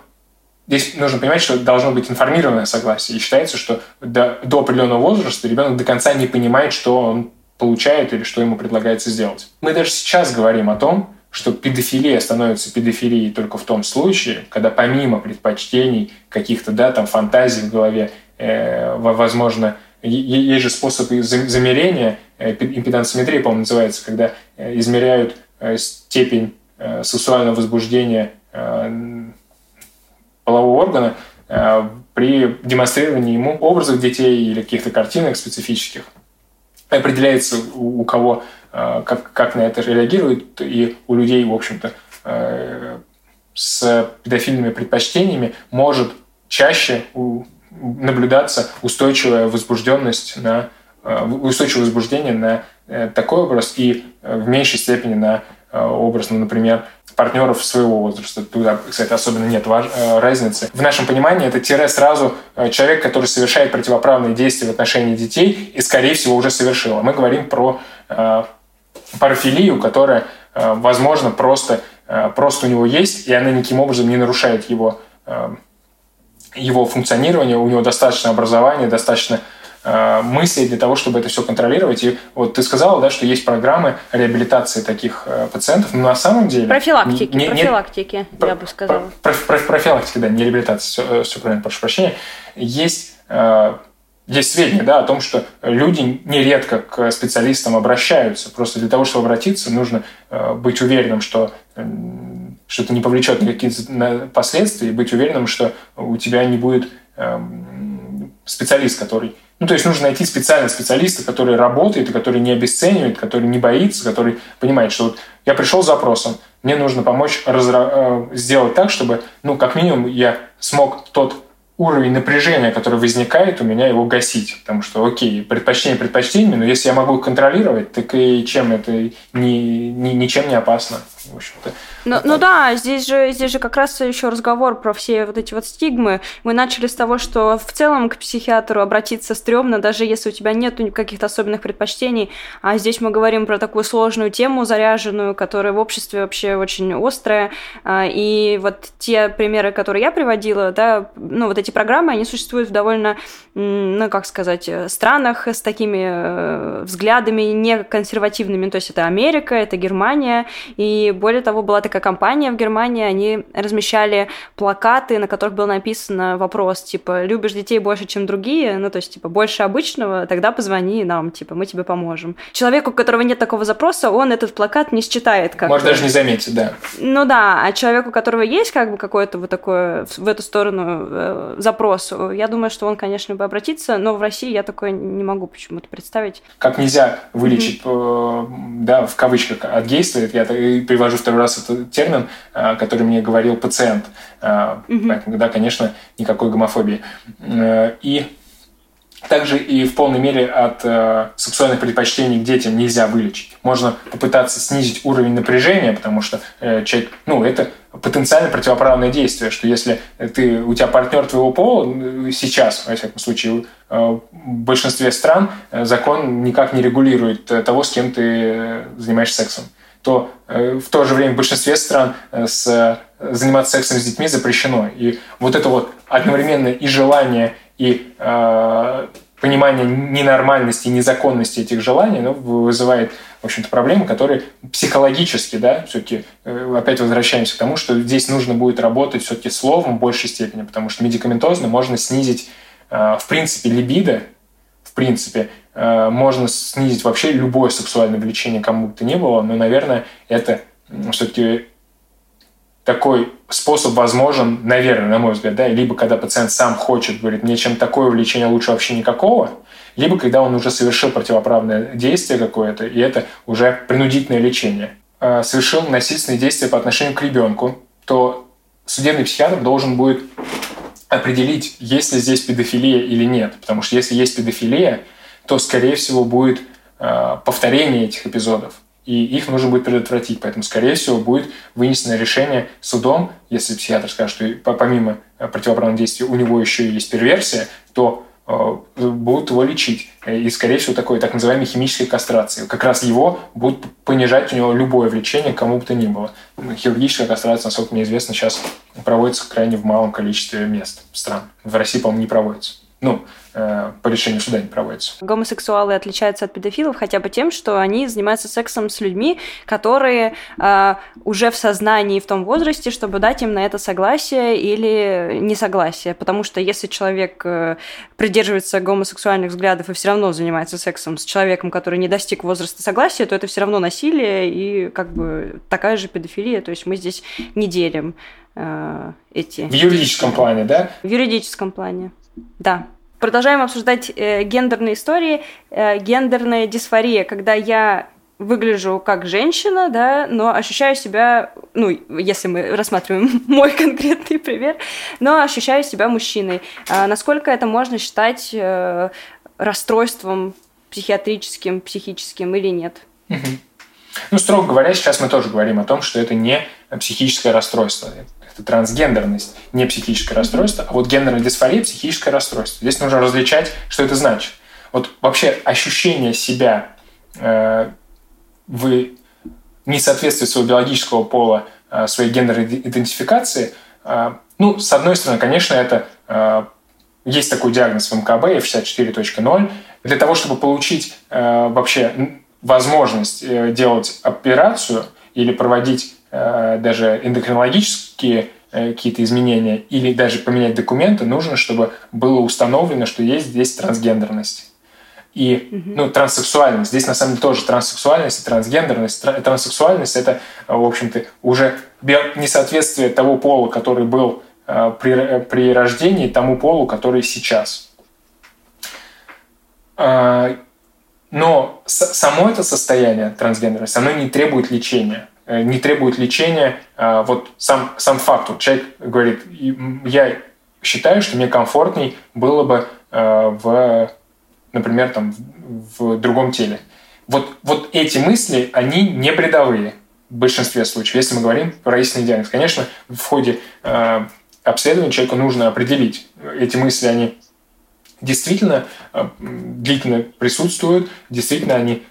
Speaker 2: Здесь нужно понимать, что должно быть информированное согласие. И считается, что до, до определенного возраста ребенок до конца не понимает, что он получает или что ему предлагается сделать. Мы даже сейчас говорим о том, что педофилия становится педофилией только в том случае, когда помимо предпочтений, каких-то да, там, фантазий в голове, э, возможно, есть же способы замерения, э, импедансометрия, по-моему, называется, когда э, измеряют э, степень э, сексуального возбуждения э, полового органа э, при демонстрировании ему образов детей или каких-то картинок специфических. Определяется у, кого э, как, как на это реагирует, и у людей, в общем-то, э, с педофильными предпочтениями может чаще наблюдаться устойчивая возбужденность на устойчивое возбуждение на такой образ и в меньшей степени на образ, ну, например, партнеров своего возраста. Туда, кстати, особенно нет э, разницы. В нашем понимании это тире сразу э, человек, который совершает противоправные действия в отношении детей и, скорее всего, уже совершил. Мы говорим про э, парафилию, которая, э, возможно, просто, э, просто у него есть, и она никаким образом не нарушает его, э, его функционирование, у него достаточно образования, достаточно мыслей для того, чтобы это все контролировать. И вот ты сказала, да, что есть программы реабилитации таких пациентов, но на самом деле...
Speaker 1: Профилактики, не, профилактики,
Speaker 2: не, я бы сказала. Про, про, профилактики, да, не реабилитация, все, все правильно, прошу прощения. Есть есть сведения да, о том, что люди нередко к специалистам обращаются. Просто для того, чтобы обратиться, нужно э, быть уверенным, что, что это не повлечет никаких последствий, и быть уверенным, что у тебя не будет эм, специалист, который... Ну, то есть нужно найти специального специалиста, который работает, который не обесценивает, который не боится, который понимает, что вот я пришел с запросом, мне нужно помочь разра... Э, сделать так, чтобы, ну, как минимум, я смог тот уровень напряжения, который возникает, у меня его гасить. Потому что, окей, предпочтение предпочтениями, но если я могу контролировать, так и чем это ни, ни, ничем не опасно, в общем-то.
Speaker 1: Ну, ну да, здесь же, здесь же как раз еще разговор про все вот эти вот стигмы. Мы начали с того, что в целом к психиатру обратиться стрёмно, даже если у тебя нет каких-то особенных предпочтений. А здесь мы говорим про такую сложную тему, заряженную, которая в обществе вообще очень острая. А, и вот те примеры, которые я приводила, да, ну вот эти программы, они существуют в довольно, ну как сказать, странах с такими э, взглядами не консервативными. То есть это Америка, это Германия. И более того, была такая компания в Германии, они размещали плакаты, на которых был написан вопрос, типа, любишь детей больше, чем другие, ну, то есть, типа, больше обычного, тогда позвони нам, типа, мы тебе поможем. Человеку, у которого нет такого запроса, он этот плакат не считает как
Speaker 2: Может, даже не заметить, да.
Speaker 1: Ну да, а человеку, у которого есть как бы какое-то вот такое в эту сторону э, запрос, я думаю, что он, конечно, бы обратиться, но в России я такое не могу почему-то представить.
Speaker 2: Как нельзя вылечить, mm-hmm. да, в кавычках, от гейства, я привожу второй раз это термин, э, который мне говорил пациент. Угу. Да, конечно, никакой гомофобии. Э, и также и в полной мере от э, сексуальных предпочтений к детям нельзя вылечить. Можно попытаться снизить уровень напряжения, потому что э, человек, ну, это потенциально противоправное действие, что если ты, у тебя партнер твоего пола сейчас, во всяком случае, в большинстве стран закон никак не регулирует того, с кем ты занимаешься сексом то э, в то же время в большинстве стран э, с, заниматься сексом с детьми запрещено. И вот это вот одновременно и желание, и э, понимание ненормальности незаконности этих желаний ну, вызывает, в общем-то, проблемы, которые психологически, да, все-таки э, опять возвращаемся к тому, что здесь нужно будет работать все-таки словом в большей степени, потому что медикаментозно можно снизить, э, в принципе, либидо, в принципе, Э, можно снизить вообще любое сексуальное влечение кому бы то ни было, но, наверное, это все-таки такой способ возможен, наверное, на мой взгляд, да, либо когда пациент сам хочет, говорит, мне чем такое влечение лучше вообще никакого, либо когда он уже совершил противоправное действие какое-то, и это уже принудительное лечение. Э, совершил насильственные действия по отношению к ребенку, то судебный психиатр должен будет определить, есть ли здесь педофилия или нет. Потому что если есть педофилия, то, скорее всего, будет э, повторение этих эпизодов. И их нужно будет предотвратить. Поэтому, скорее всего, будет вынесено решение судом, если психиатр скажет, что помимо э, противоправных действий у него еще есть перверсия, то э, будут его лечить. И, скорее всего, такой так называемой химической кастрации. Как раз его будут понижать у него любое влечение кому бы то ни было. Хирургическая кастрация, насколько мне известно, сейчас проводится крайне в малом количестве мест, стран. В России, по-моему, не проводится. Ну, Э, по решению суда не проводится.
Speaker 1: Гомосексуалы отличаются от педофилов хотя бы тем, что они занимаются сексом с людьми, которые э, уже в сознании в том возрасте, чтобы дать им на это согласие или несогласие. Потому что если человек э, придерживается гомосексуальных взглядов и все равно занимается сексом с человеком, который не достиг возраста согласия, то это все равно насилие и как бы такая же педофилия. То есть мы здесь не делим э, эти...
Speaker 2: В юридическом плане, да?
Speaker 1: В юридическом плане, да. Продолжаем обсуждать э, гендерные истории. Э, гендерная дисфория, когда я выгляжу как женщина, да, но ощущаю себя, ну, если мы рассматриваем [laughs] мой конкретный пример, но ощущаю себя мужчиной. А насколько это можно считать э, расстройством психиатрическим, психическим или нет?
Speaker 2: Ну, строго говоря, сейчас мы тоже говорим о том, что это не психическое расстройство это трансгендерность, не психическое расстройство, а вот гендерная дисфория – психическое расстройство. Здесь нужно различать, что это значит. Вот вообще ощущение себя э, в несоответствии своего биологического пола своей гендерной идентификации, ну, с одной стороны, конечно, это есть такой диагноз в МКБ F64.0. Для того, чтобы получить вообще возможность делать операцию или проводить даже эндокринологические какие-то изменения или даже поменять документы, нужно, чтобы было установлено, что есть здесь трансгендерность. И ну, транссексуальность. Здесь на самом деле тоже транссексуальность и трансгендерность. Транссексуальность это, в общем-то, уже несоответствие того пола, который был э, при, при рождении, тому полу, который сейчас. Но само это состояние трансгендерности, оно не требует лечения. Э, не требует лечения. А, вот сам, сам факт. Вот человек говорит, я считаю, что мне комфортней было бы э, в например, там, в другом теле. Вот, вот эти мысли, они не бредовые в большинстве случаев, если мы говорим про истинный диагноз. Конечно, в ходе э, обследования человеку нужно определить, эти мысли, они действительно длительно присутствуют, действительно они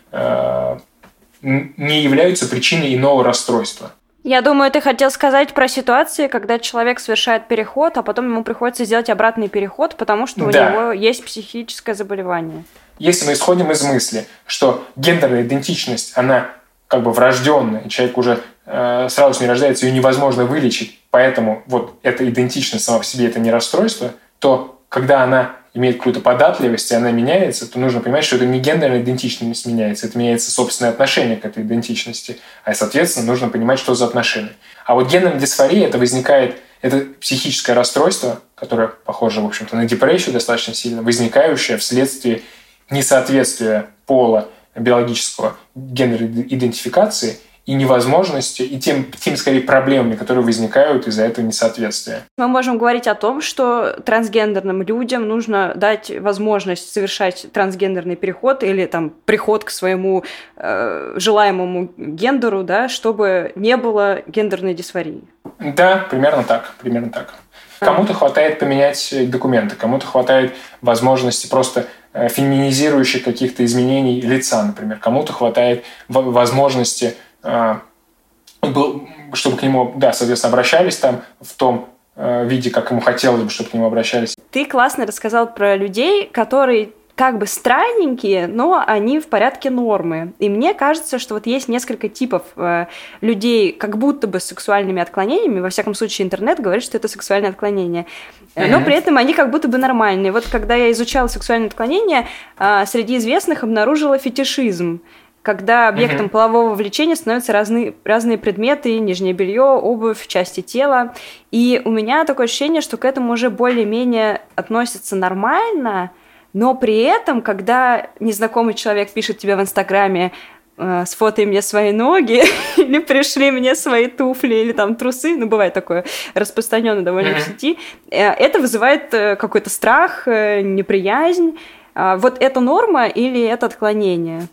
Speaker 2: не являются причиной иного расстройства.
Speaker 1: Я думаю, ты хотел сказать про ситуации, когда человек совершает переход, а потом ему приходится сделать обратный переход, потому что у да. него есть психическое заболевание.
Speaker 2: Если мы исходим из мысли, что гендерная идентичность, она как бы врожденная, человек уже э, сразу с ней рождается, ее невозможно вылечить, поэтому вот эта идентичность сама по себе это не расстройство, то когда она имеет какую-то податливость, и она меняется, то нужно понимать, что это не гендерная идентичность меняется, это меняется собственное отношение к этой идентичности. А, соответственно, нужно понимать, что за отношения. А вот гендерная дисфория, это возникает, это психическое расстройство, которое похоже, в общем-то, на депрессию достаточно сильно, возникающее вследствие несоответствия пола биологического гендерной идентификации – и невозможности, и тем, тем скорее проблемами, которые возникают из-за этого несоответствия.
Speaker 1: Мы можем говорить о том, что трансгендерным людям нужно дать возможность совершать трансгендерный переход или там приход к своему э, желаемому гендеру, да, чтобы не было гендерной дисфории.
Speaker 2: Да, примерно так, примерно так. Кому-то хватает поменять документы, кому-то хватает возможности просто э, феминизирующих каких-то изменений лица, например. Кому-то хватает возможности был, чтобы к нему, да, соответственно, обращались там в том э, виде, как ему хотелось бы, чтобы к нему обращались.
Speaker 1: Ты классно рассказал про людей, которые как бы странненькие, но они в порядке нормы. И мне кажется, что вот есть несколько типов э, людей, как будто бы с сексуальными отклонениями. Во всяком случае, интернет говорит, что это сексуальное отклонение. Mm-hmm. Но при этом они как будто бы нормальные. Вот когда я изучала сексуальное отклонение, э, среди известных обнаружила фетишизм когда объектом угу. полового влечения становятся разные, разные предметы, нижнее белье, обувь, части тела. И у меня такое ощущение, что к этому уже более-менее относятся нормально, но при этом, когда незнакомый человек пишет тебе в Инстаграме, э, сфотай мне свои ноги, [laughs] или пришли мне свои туфли, или там трусы, ну, бывает такое распространенное довольно mm-hmm. в сети, э, это вызывает э, какой-то страх, э, неприязнь. Э, вот это норма или это отклонение?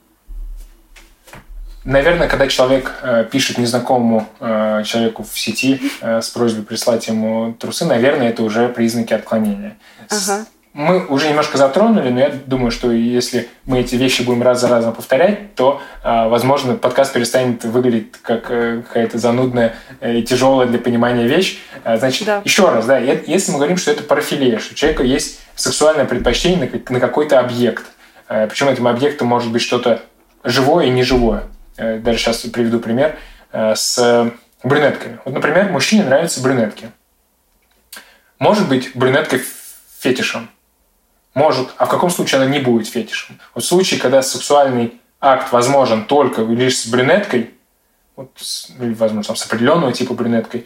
Speaker 2: Наверное, когда человек э, пишет незнакомому э, человеку в сети э, с просьбой прислать ему трусы, наверное, это уже признаки отклонения. Ага. Мы уже немножко затронули, но я думаю, что если мы эти вещи будем раз за разом повторять, то, э, возможно, подкаст перестанет выглядеть как э, какая-то занудная и тяжелая для понимания вещь. Э, значит, да. еще раз, да, если мы говорим, что это парафилия, что у человека есть сексуальное предпочтение на, на какой-то объект, э, причем этим объектом может быть что-то живое и неживое Э, даже сейчас приведу пример, э, с брюнетками. Вот, например, мужчине нравятся брюнетки. Может быть брюнетка фетишем? Может. А в каком случае она не будет фетишем? Вот в случае, когда сексуальный акт возможен только лишь с брюнеткой, вот, или, возможно, там, с определенного типа брюнеткой,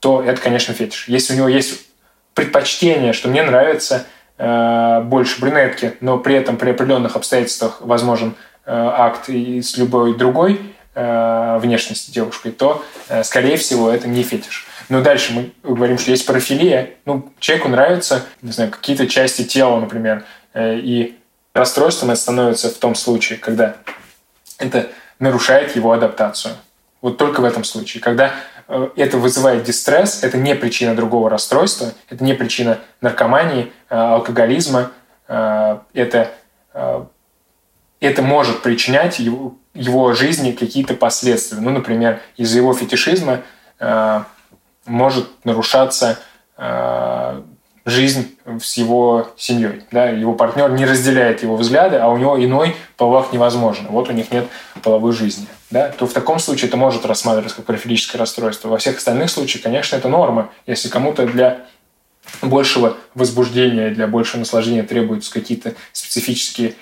Speaker 2: то это, конечно, фетиш. Если у него есть предпочтение, что мне нравится э, больше брюнетки, но при этом при определенных обстоятельствах возможен Э, акт и с любой другой э, внешности девушкой, то, э, скорее всего, это не фетиш. Но дальше мы говорим, что есть парафилия. Ну, человеку нравятся, не знаю, какие-то части тела, например, и расстройством это становится в том случае, когда это нарушает его адаптацию. Вот только в этом случае. Когда это вызывает дистресс, это не причина другого расстройства, это не причина наркомании, алкоголизма, это это может причинять его, его жизни какие-то последствия. Ну, например, из-за его фетишизма э, может нарушаться э, жизнь с его семьей. Да? Его партнер не разделяет его взгляды, а у него иной половак невозможен. Вот у них нет половой жизни. Да? То в таком случае это может рассматриваться как парафилическое расстройство. Во всех остальных случаях, конечно, это норма. Если кому-то для большего возбуждения, для большего наслаждения требуются какие-то специфические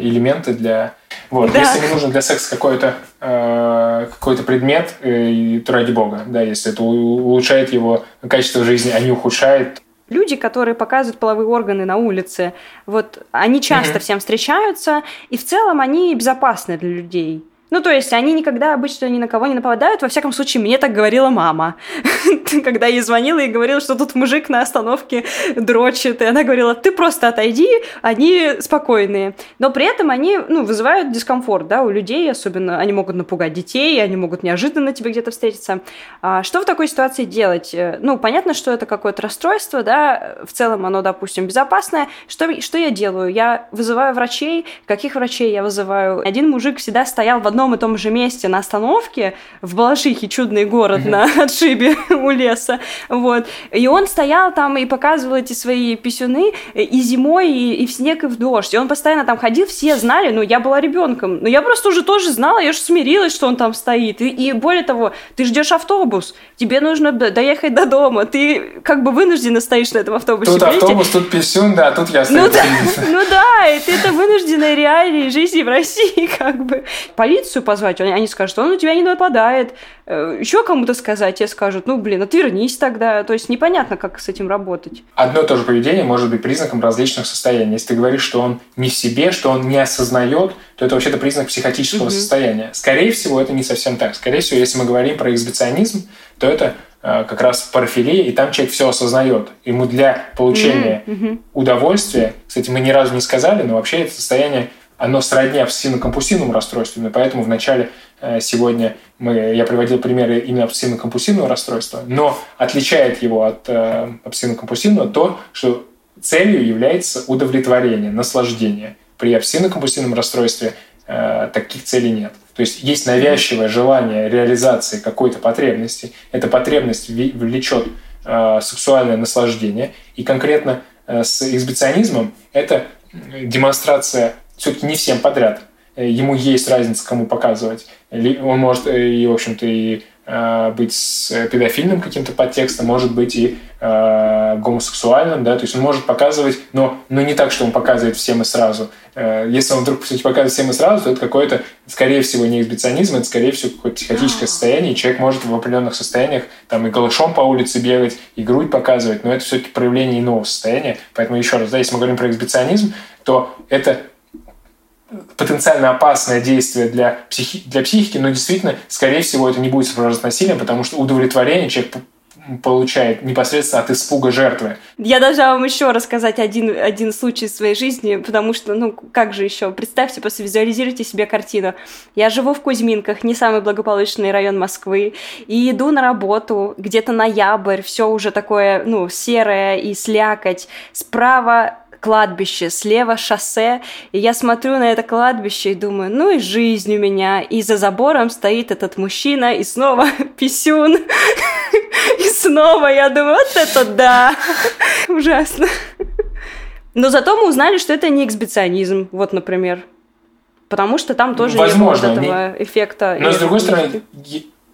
Speaker 2: элементы для... Вот. Да. Если ему нужен для секса какой-то э, какой-то предмет, э, то ради бога, да, если это улучшает его качество жизни, а не ухудшает,
Speaker 1: люди, которые показывают половые органы на улице, вот они часто mm-hmm. всем встречаются, и в целом они безопасны для людей. Ну, то есть они никогда обычно ни на кого не нападают. Во всяком случае, мне так говорила мама. [laughs] Когда я звонила и говорила, что тут мужик на остановке дрочит. И она говорила, ты просто отойди, они спокойные. Но при этом они ну, вызывают дискомфорт да, у людей, особенно они могут напугать детей, они могут неожиданно тебе где-то встретиться. А что в такой ситуации делать? Э, ну, понятно, что это какое-то расстройство, да, в целом оно, допустим, безопасное. Что, что я делаю? Я вызываю врачей. Каких врачей я вызываю? Один мужик всегда стоял в одном одном и том же месте на остановке в Балашихе, чудный город на [laughs] отшибе у леса, вот. И он стоял там и показывал эти свои писюны и зимой, и, и в снег, и в дождь. И он постоянно там ходил, все знали, ну, я была ребенком, но я просто уже тоже знала, я же смирилась, что он там стоит. И, и более того, ты ждешь автобус, тебе нужно доехать до дома, ты как бы вынужденно стоишь на этом автобусе.
Speaker 2: Тут автобус, тут писюн, да, тут я стою. [laughs]
Speaker 1: Ну да, ну да, это вынужденная реалии жизни в России, как бы. Полицию полицию позвать, они скажут, он на тебя не нападает. Э, Еще кому-то сказать, тебе скажут, ну, блин, отвернись тогда. То есть непонятно, как с этим работать.
Speaker 2: Одно и то же поведение может быть признаком различных состояний. Если ты говоришь, что он не в себе, что он не осознает, то это вообще-то признак психотического угу. состояния. Скорее всего, это не совсем так. Скорее всего, если мы говорим про эксбиционизм, то это э, как раз парафилия, и там человек все осознает. Ему для получения mm-hmm. удовольствия, кстати, мы ни разу не сказали, но вообще это состояние оно сродни обсессивно-компульсивному расстройству, и поэтому вначале э, сегодня мы, я приводил примеры именно обсессивно-компульсивного расстройства, но отличает его от э, обсессивно-компульсивного то, что целью является удовлетворение, наслаждение. При обсессивно-компульсивном расстройстве э, таких целей нет. То есть есть навязчивое желание реализации какой-то потребности. Эта потребность влечет э, сексуальное наслаждение. И конкретно с эксбиционизмом это демонстрация все-таки не всем подряд. Э, ему есть разница, кому показывать. Он может э, и, в общем-то, и э, быть с педофильным каким-то подтекстом, может быть и э, гомосексуальным, да, то есть он может показывать, но, но не так, что он показывает всем и сразу. Э, если он вдруг, по сути, показывает всем и сразу, то это какое-то, скорее всего, не эксбиционизм, это, скорее всего, какое-то психотическое состояние, и человек может в определенных состояниях там и голышом по улице бегать, и грудь показывать, но это все-таки проявление иного состояния. Поэтому, еще раз, да, если мы говорим про эксбиционизм, то это потенциально опасное действие для, психи, для психики, но действительно, скорее всего, это не будет сопровождаться насилием, потому что удовлетворение человек получает непосредственно от испуга жертвы.
Speaker 1: Я должна вам еще рассказать один, один случай из своей жизни, потому что, ну, как же еще? Представьте, просто визуализируйте себе картину. Я живу в Кузьминках, не самый благополучный район Москвы, и иду на работу, где-то ноябрь, все уже такое, ну, серое и слякоть. Справа кладбище, слева шоссе, и я смотрю на это кладбище и думаю, ну и жизнь у меня, и за забором стоит этот мужчина, и снова [laughs] писюн, и снова я думаю, вот это да, [laughs] ужасно. Но зато мы узнали, что это не эксбиционизм, вот, например. Потому что там тоже Возможно, не было вот этого не... эффекта.
Speaker 2: Но, с другой стороны,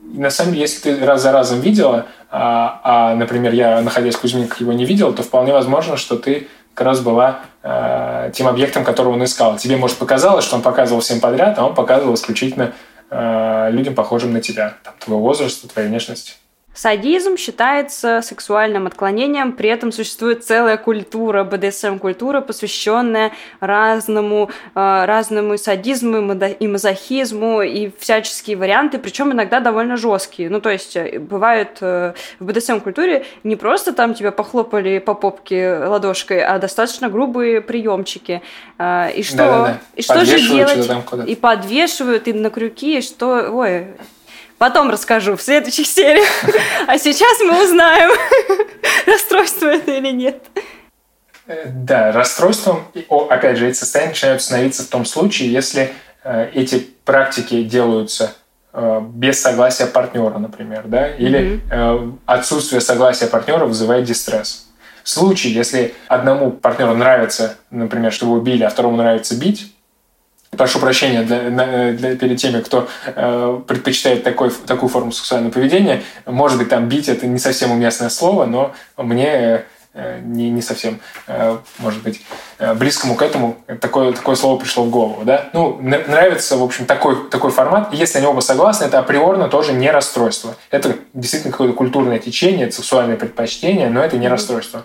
Speaker 2: на самом деле, если ты раз за разом видела, а, а например, я, находясь в Кузьминках, его не видел, то вполне возможно, что ты как раз была э, тем объектом, которого он искал. Тебе, может, показалось, что он показывал всем подряд, а он показывал исключительно э, людям, похожим на тебя, там, твоего возраста, твоей внешности.
Speaker 1: Садизм считается сексуальным отклонением, при этом существует целая культура, БДСМ-культура, посвященная разному, э, разному садизму и мазохизму и всяческие варианты, причем иногда довольно жесткие. Ну, то есть э, бывают э, в БДСМ-культуре не просто там тебя похлопали по попке ладошкой, а достаточно грубые приемчики. И что, да, да, да. И что же делать? И подвешивают, и на крюки, и что... Ой, Потом расскажу в следующих сериях. А сейчас мы узнаем, расстройство это или нет.
Speaker 2: Э, да, расстройством, опять же, эти состояния начинают становиться в том случае, если э, эти практики делаются э, без согласия партнера, например, да, или mm-hmm. отсутствие согласия партнера вызывает дистресс. В случае, если одному партнеру нравится, например, что его убили, а второму нравится бить, прошу прощения для, для, перед теми, кто э, предпочитает такой, такую форму сексуального поведения, может быть, там бить это не совсем уместное слово, но мне Э, не, не совсем, э, может быть, э, близкому к этому такое, такое слово пришло в голову. Да? Ну, нравится, в общем, такой, такой формат. Если они оба согласны, это априорно тоже не расстройство. Это действительно какое-то культурное течение, сексуальное предпочтение, но это не расстройство.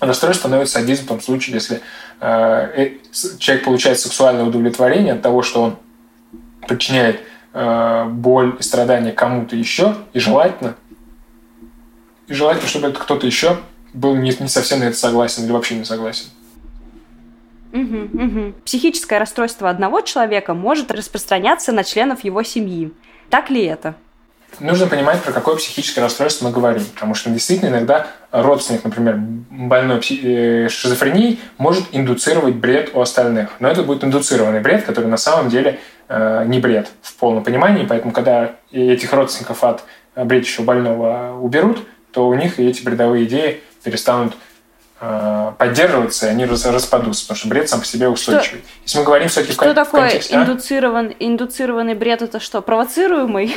Speaker 2: Расстройство становится садизм в том случае, если э, человек получает сексуальное удовлетворение от того, что он причиняет э, боль и страдания кому-то еще, и желательно, и желательно, чтобы это кто-то еще был не, не совсем на это согласен или вообще не согласен.
Speaker 1: Угу, угу. Психическое расстройство одного человека может распространяться на членов его семьи. Так ли это?
Speaker 2: Нужно понимать, про какое психическое расстройство мы говорим. Потому что действительно иногда родственник, например, больной э, шизофренией, может индуцировать бред у остальных. Но это будет индуцированный бред, который на самом деле э, не бред в полном понимании. Поэтому, когда этих родственников от бредящего больного уберут, то у них и эти бредовые идеи перестанут э, поддерживаться, и они распадутся, потому что бред сам по себе устойчивый. Что,
Speaker 1: Если мы говорим все-таки что в, такое контексте... Индуцирован, а? индуцированный бред – это что, провоцируемый?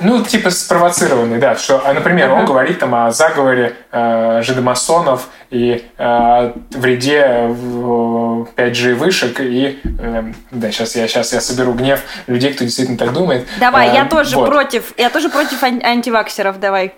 Speaker 2: Ну, типа спровоцированный, да. Что, а, например, uh-huh. он говорит там о заговоре э, жидомасонов и э, вреде 5G вышек. И, э, да, сейчас я, сейчас я соберу гнев людей, кто действительно так думает.
Speaker 1: Давай, э, я тоже вот. против, я тоже против антиваксеров, давай.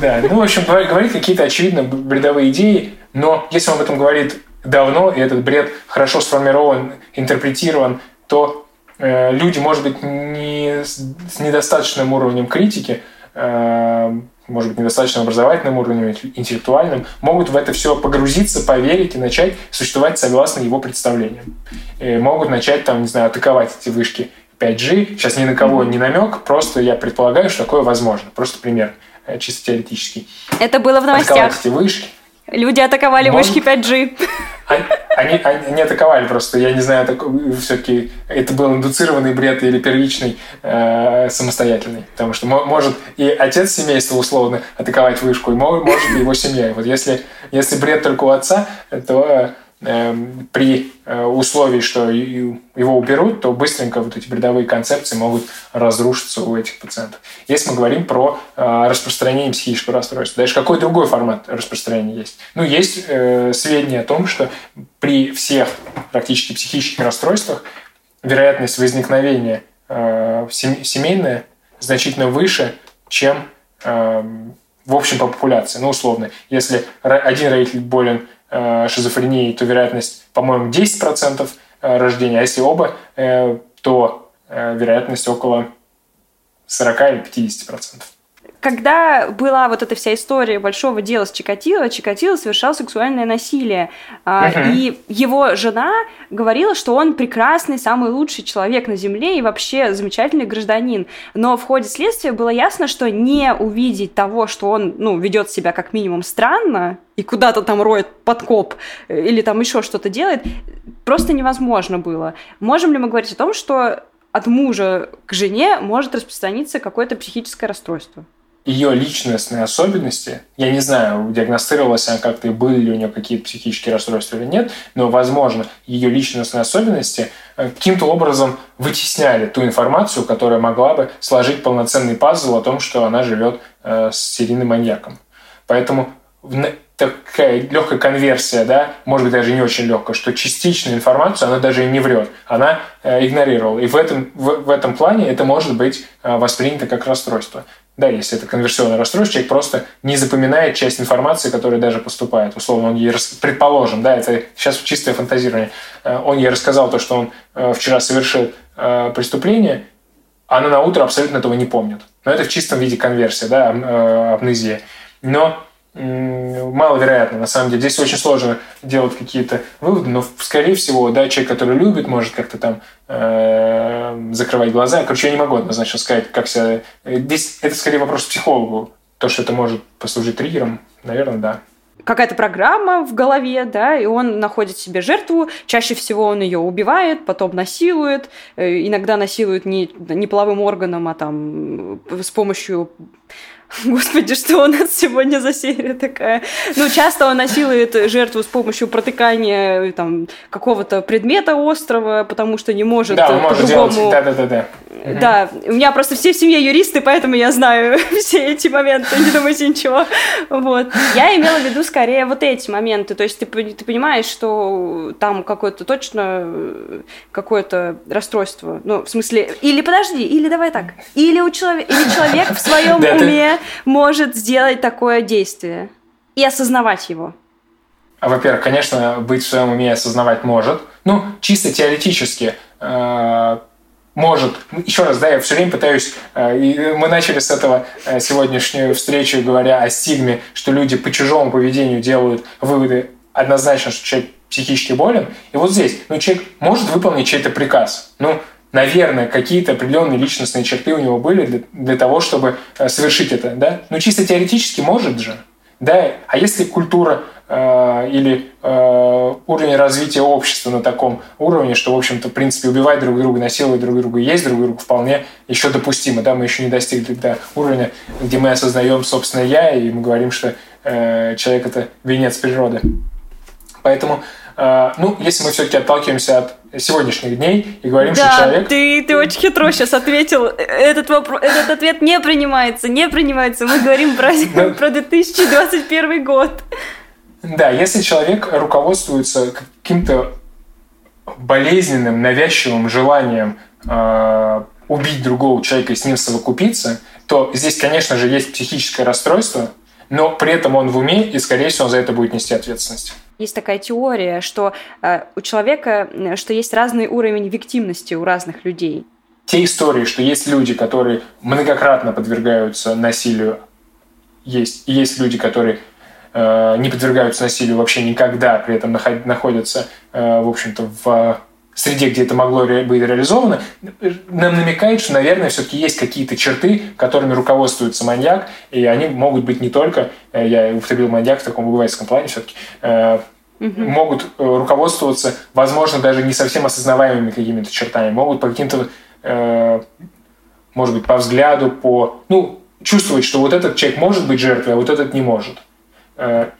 Speaker 2: Да, ну, в общем, говорит какие-то очевидно бредовые идеи, но если он об этом говорит давно, и этот бред хорошо сформирован, интерпретирован, то э, люди, может быть, не с недостаточным уровнем критики, э, может быть, недостаточно образовательным уровнем, интеллектуальным, могут в это все погрузиться, поверить и начать существовать согласно его представлениям. И могут начать, там, не знаю, атаковать эти вышки 5G. Сейчас ни на кого не намек, просто я предполагаю, что такое возможно. Просто пример. Э, чисто теоретический.
Speaker 1: Это было в новостях.
Speaker 2: эти вышки.
Speaker 1: Люди атаковали Может... вышки 5G.
Speaker 2: Они, они, они атаковали просто, я не знаю, так, все-таки это был индуцированный бред или первичный э, самостоятельный. Потому что может и отец семейства условно атаковать вышку, и может и его семья. И вот если, если бред только у отца, то при э, условии, что его уберут, то быстренько вот эти бредовые концепции могут разрушиться у этих пациентов. Если мы говорим про э, распространение психического расстройства, дальше какой другой формат распространения есть? Ну, есть э, сведения о том, что при всех практически психических расстройствах вероятность возникновения семейная значительно выше, чем эм, в общем по популяции. Ну, условно, если один родитель болен шизофрении, то вероятность, по-моему, 10% э, рождения, а если оба, э, то вероятность около 40 или 50%
Speaker 1: когда была вот эта вся история большого дела с Чикатило, Чикатило совершал сексуальное насилие. Uh-huh. И его жена говорила, что он прекрасный, самый лучший человек на Земле и вообще замечательный гражданин. Но в ходе следствия было ясно, что не увидеть того, что он ну, ведет себя как минимум странно и куда-то там роет подкоп или там еще что-то делает, просто невозможно было. Можем ли мы говорить о том, что от мужа к жене может распространиться какое-то психическое расстройство?
Speaker 2: Ее личностные особенности, я не знаю, диагностировалась она как-то и были ли у нее какие-то психические расстройства или нет, но, возможно, ее личностные особенности э, каким-то образом вытесняли ту информацию, которая могла бы сложить полноценный пазл о том, что она живет э, с серийным маньяком. Поэтому такая легкая конверсия, да, может быть, даже не очень легкая, что частичную информацию она даже и не врет, она э, игнорировала. И в этом, в, в этом плане это может быть воспринято как расстройство. Да, если это конверсионное расстройство, человек просто не запоминает часть информации, которая даже поступает. Условно, он ей, рас... предположим, да, это сейчас чистое фантазирование, э, он ей рассказал то, что он э, вчера совершил э, преступление, она на утро абсолютно этого не помнит. Но это в чистом виде конверсия, да, амнезия. Но маловероятно, на самом деле. Здесь очень сложно делать какие-то выводы, но, скорее всего, да, человек, который любит, может как-то там э, закрывать глаза. Короче, я не могу однозначно сказать, как себя... Здесь это скорее вопрос психологу. То, что это может послужить триггером, наверное, да.
Speaker 1: какая-то программа в голове, да, и он находит себе жертву, чаще всего он ее убивает, потом насилует, э, иногда насилует не, не половым органом, а там с помощью [laughs] Господи, что у нас сегодня за серия такая? Ну, часто он насилует жертву с помощью протыкания там, какого-то предмета острова, потому что не может
Speaker 2: да, по-другому... Да, да, да, да.
Speaker 1: Да, у меня просто все в семье юристы, поэтому я знаю [laughs] все эти моменты, не думайте ничего. Вот. Я имела в виду скорее вот эти моменты, то есть ты, ты понимаешь, что там какое-то точно какое-то расстройство, ну, в смысле, или подожди, или давай так, или, у человека, или человек в [laughs] своем уме может сделать такое действие и осознавать его.
Speaker 2: А, во-первых, конечно, быть в своем уме осознавать может. Ну, чисто теоретически э, может. Еще раз, да, я все время пытаюсь, э, и мы начали с этого э, сегодняшнюю встречу, говоря о стигме, что люди по чужому поведению делают выводы однозначно, что человек психически болен. И вот здесь, ну, человек может выполнить чей-то приказ. Ну, наверное, какие-то определенные личностные черты у него были для, для того, чтобы э, совершить это, да? Ну, чисто теоретически может же, да? А если культура э, или э, уровень развития общества на таком уровне, что, в общем-то, в принципе, убивать друг друга, насиловать друг друга, есть друг друга вполне еще допустимо, да? Мы еще не достигли до уровня, где мы осознаем собственное «я», и мы говорим, что э, человек – это венец природы. Поэтому ну, если мы все-таки отталкиваемся от сегодняшних дней и говорим,
Speaker 1: да,
Speaker 2: что человек...
Speaker 1: ты, ты очень хитро сейчас ответил. Этот, вопрос, этот ответ не принимается, не принимается. Мы говорим про, [laughs] про 2021 год.
Speaker 2: Да, если человек руководствуется каким-то болезненным, навязчивым желанием э, убить другого человека и с ним совокупиться, то здесь, конечно же, есть психическое расстройство, но при этом он в уме, и, скорее всего, он за это будет нести ответственность.
Speaker 1: Есть такая теория, что э, у человека, что есть разный уровень виктимности у разных людей.
Speaker 2: Те истории, что есть люди, которые многократно подвергаются насилию, есть. И есть люди, которые э, не подвергаются насилию вообще никогда, при этом находятся, э, в общем-то, в среде, где это могло быть реализовано, нам намекает, что, наверное, все-таки есть какие-то черты, которыми руководствуется маньяк, и они могут быть не только, э, я употребил маньяк в таком убывательском плане все-таки, э, угу. могут э, руководствоваться, возможно, даже не совсем осознаваемыми какими-то чертами, могут по каким-то, может быть, по взгляду, по, ну, чувствовать, что вот этот человек может быть жертвой, а вот этот не может.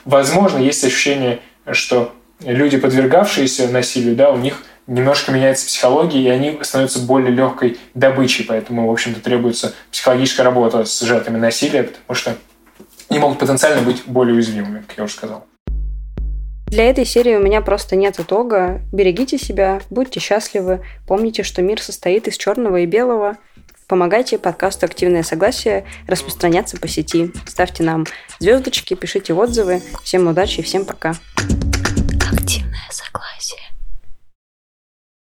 Speaker 2: Возможно, есть ощущение, что люди, подвергавшиеся насилию, да, у них немножко меняется психология, и они становятся более легкой добычей, поэтому, в общем-то, требуется психологическая работа с жертвами насилия, потому что они могут потенциально быть более уязвимыми, как я уже сказал.
Speaker 1: Для этой серии у меня просто нет итога. Берегите себя, будьте счастливы, помните, что мир состоит из черного и белого. Помогайте подкасту «Активное согласие» распространяться по сети. Ставьте нам звездочки, пишите отзывы. Всем удачи и всем пока.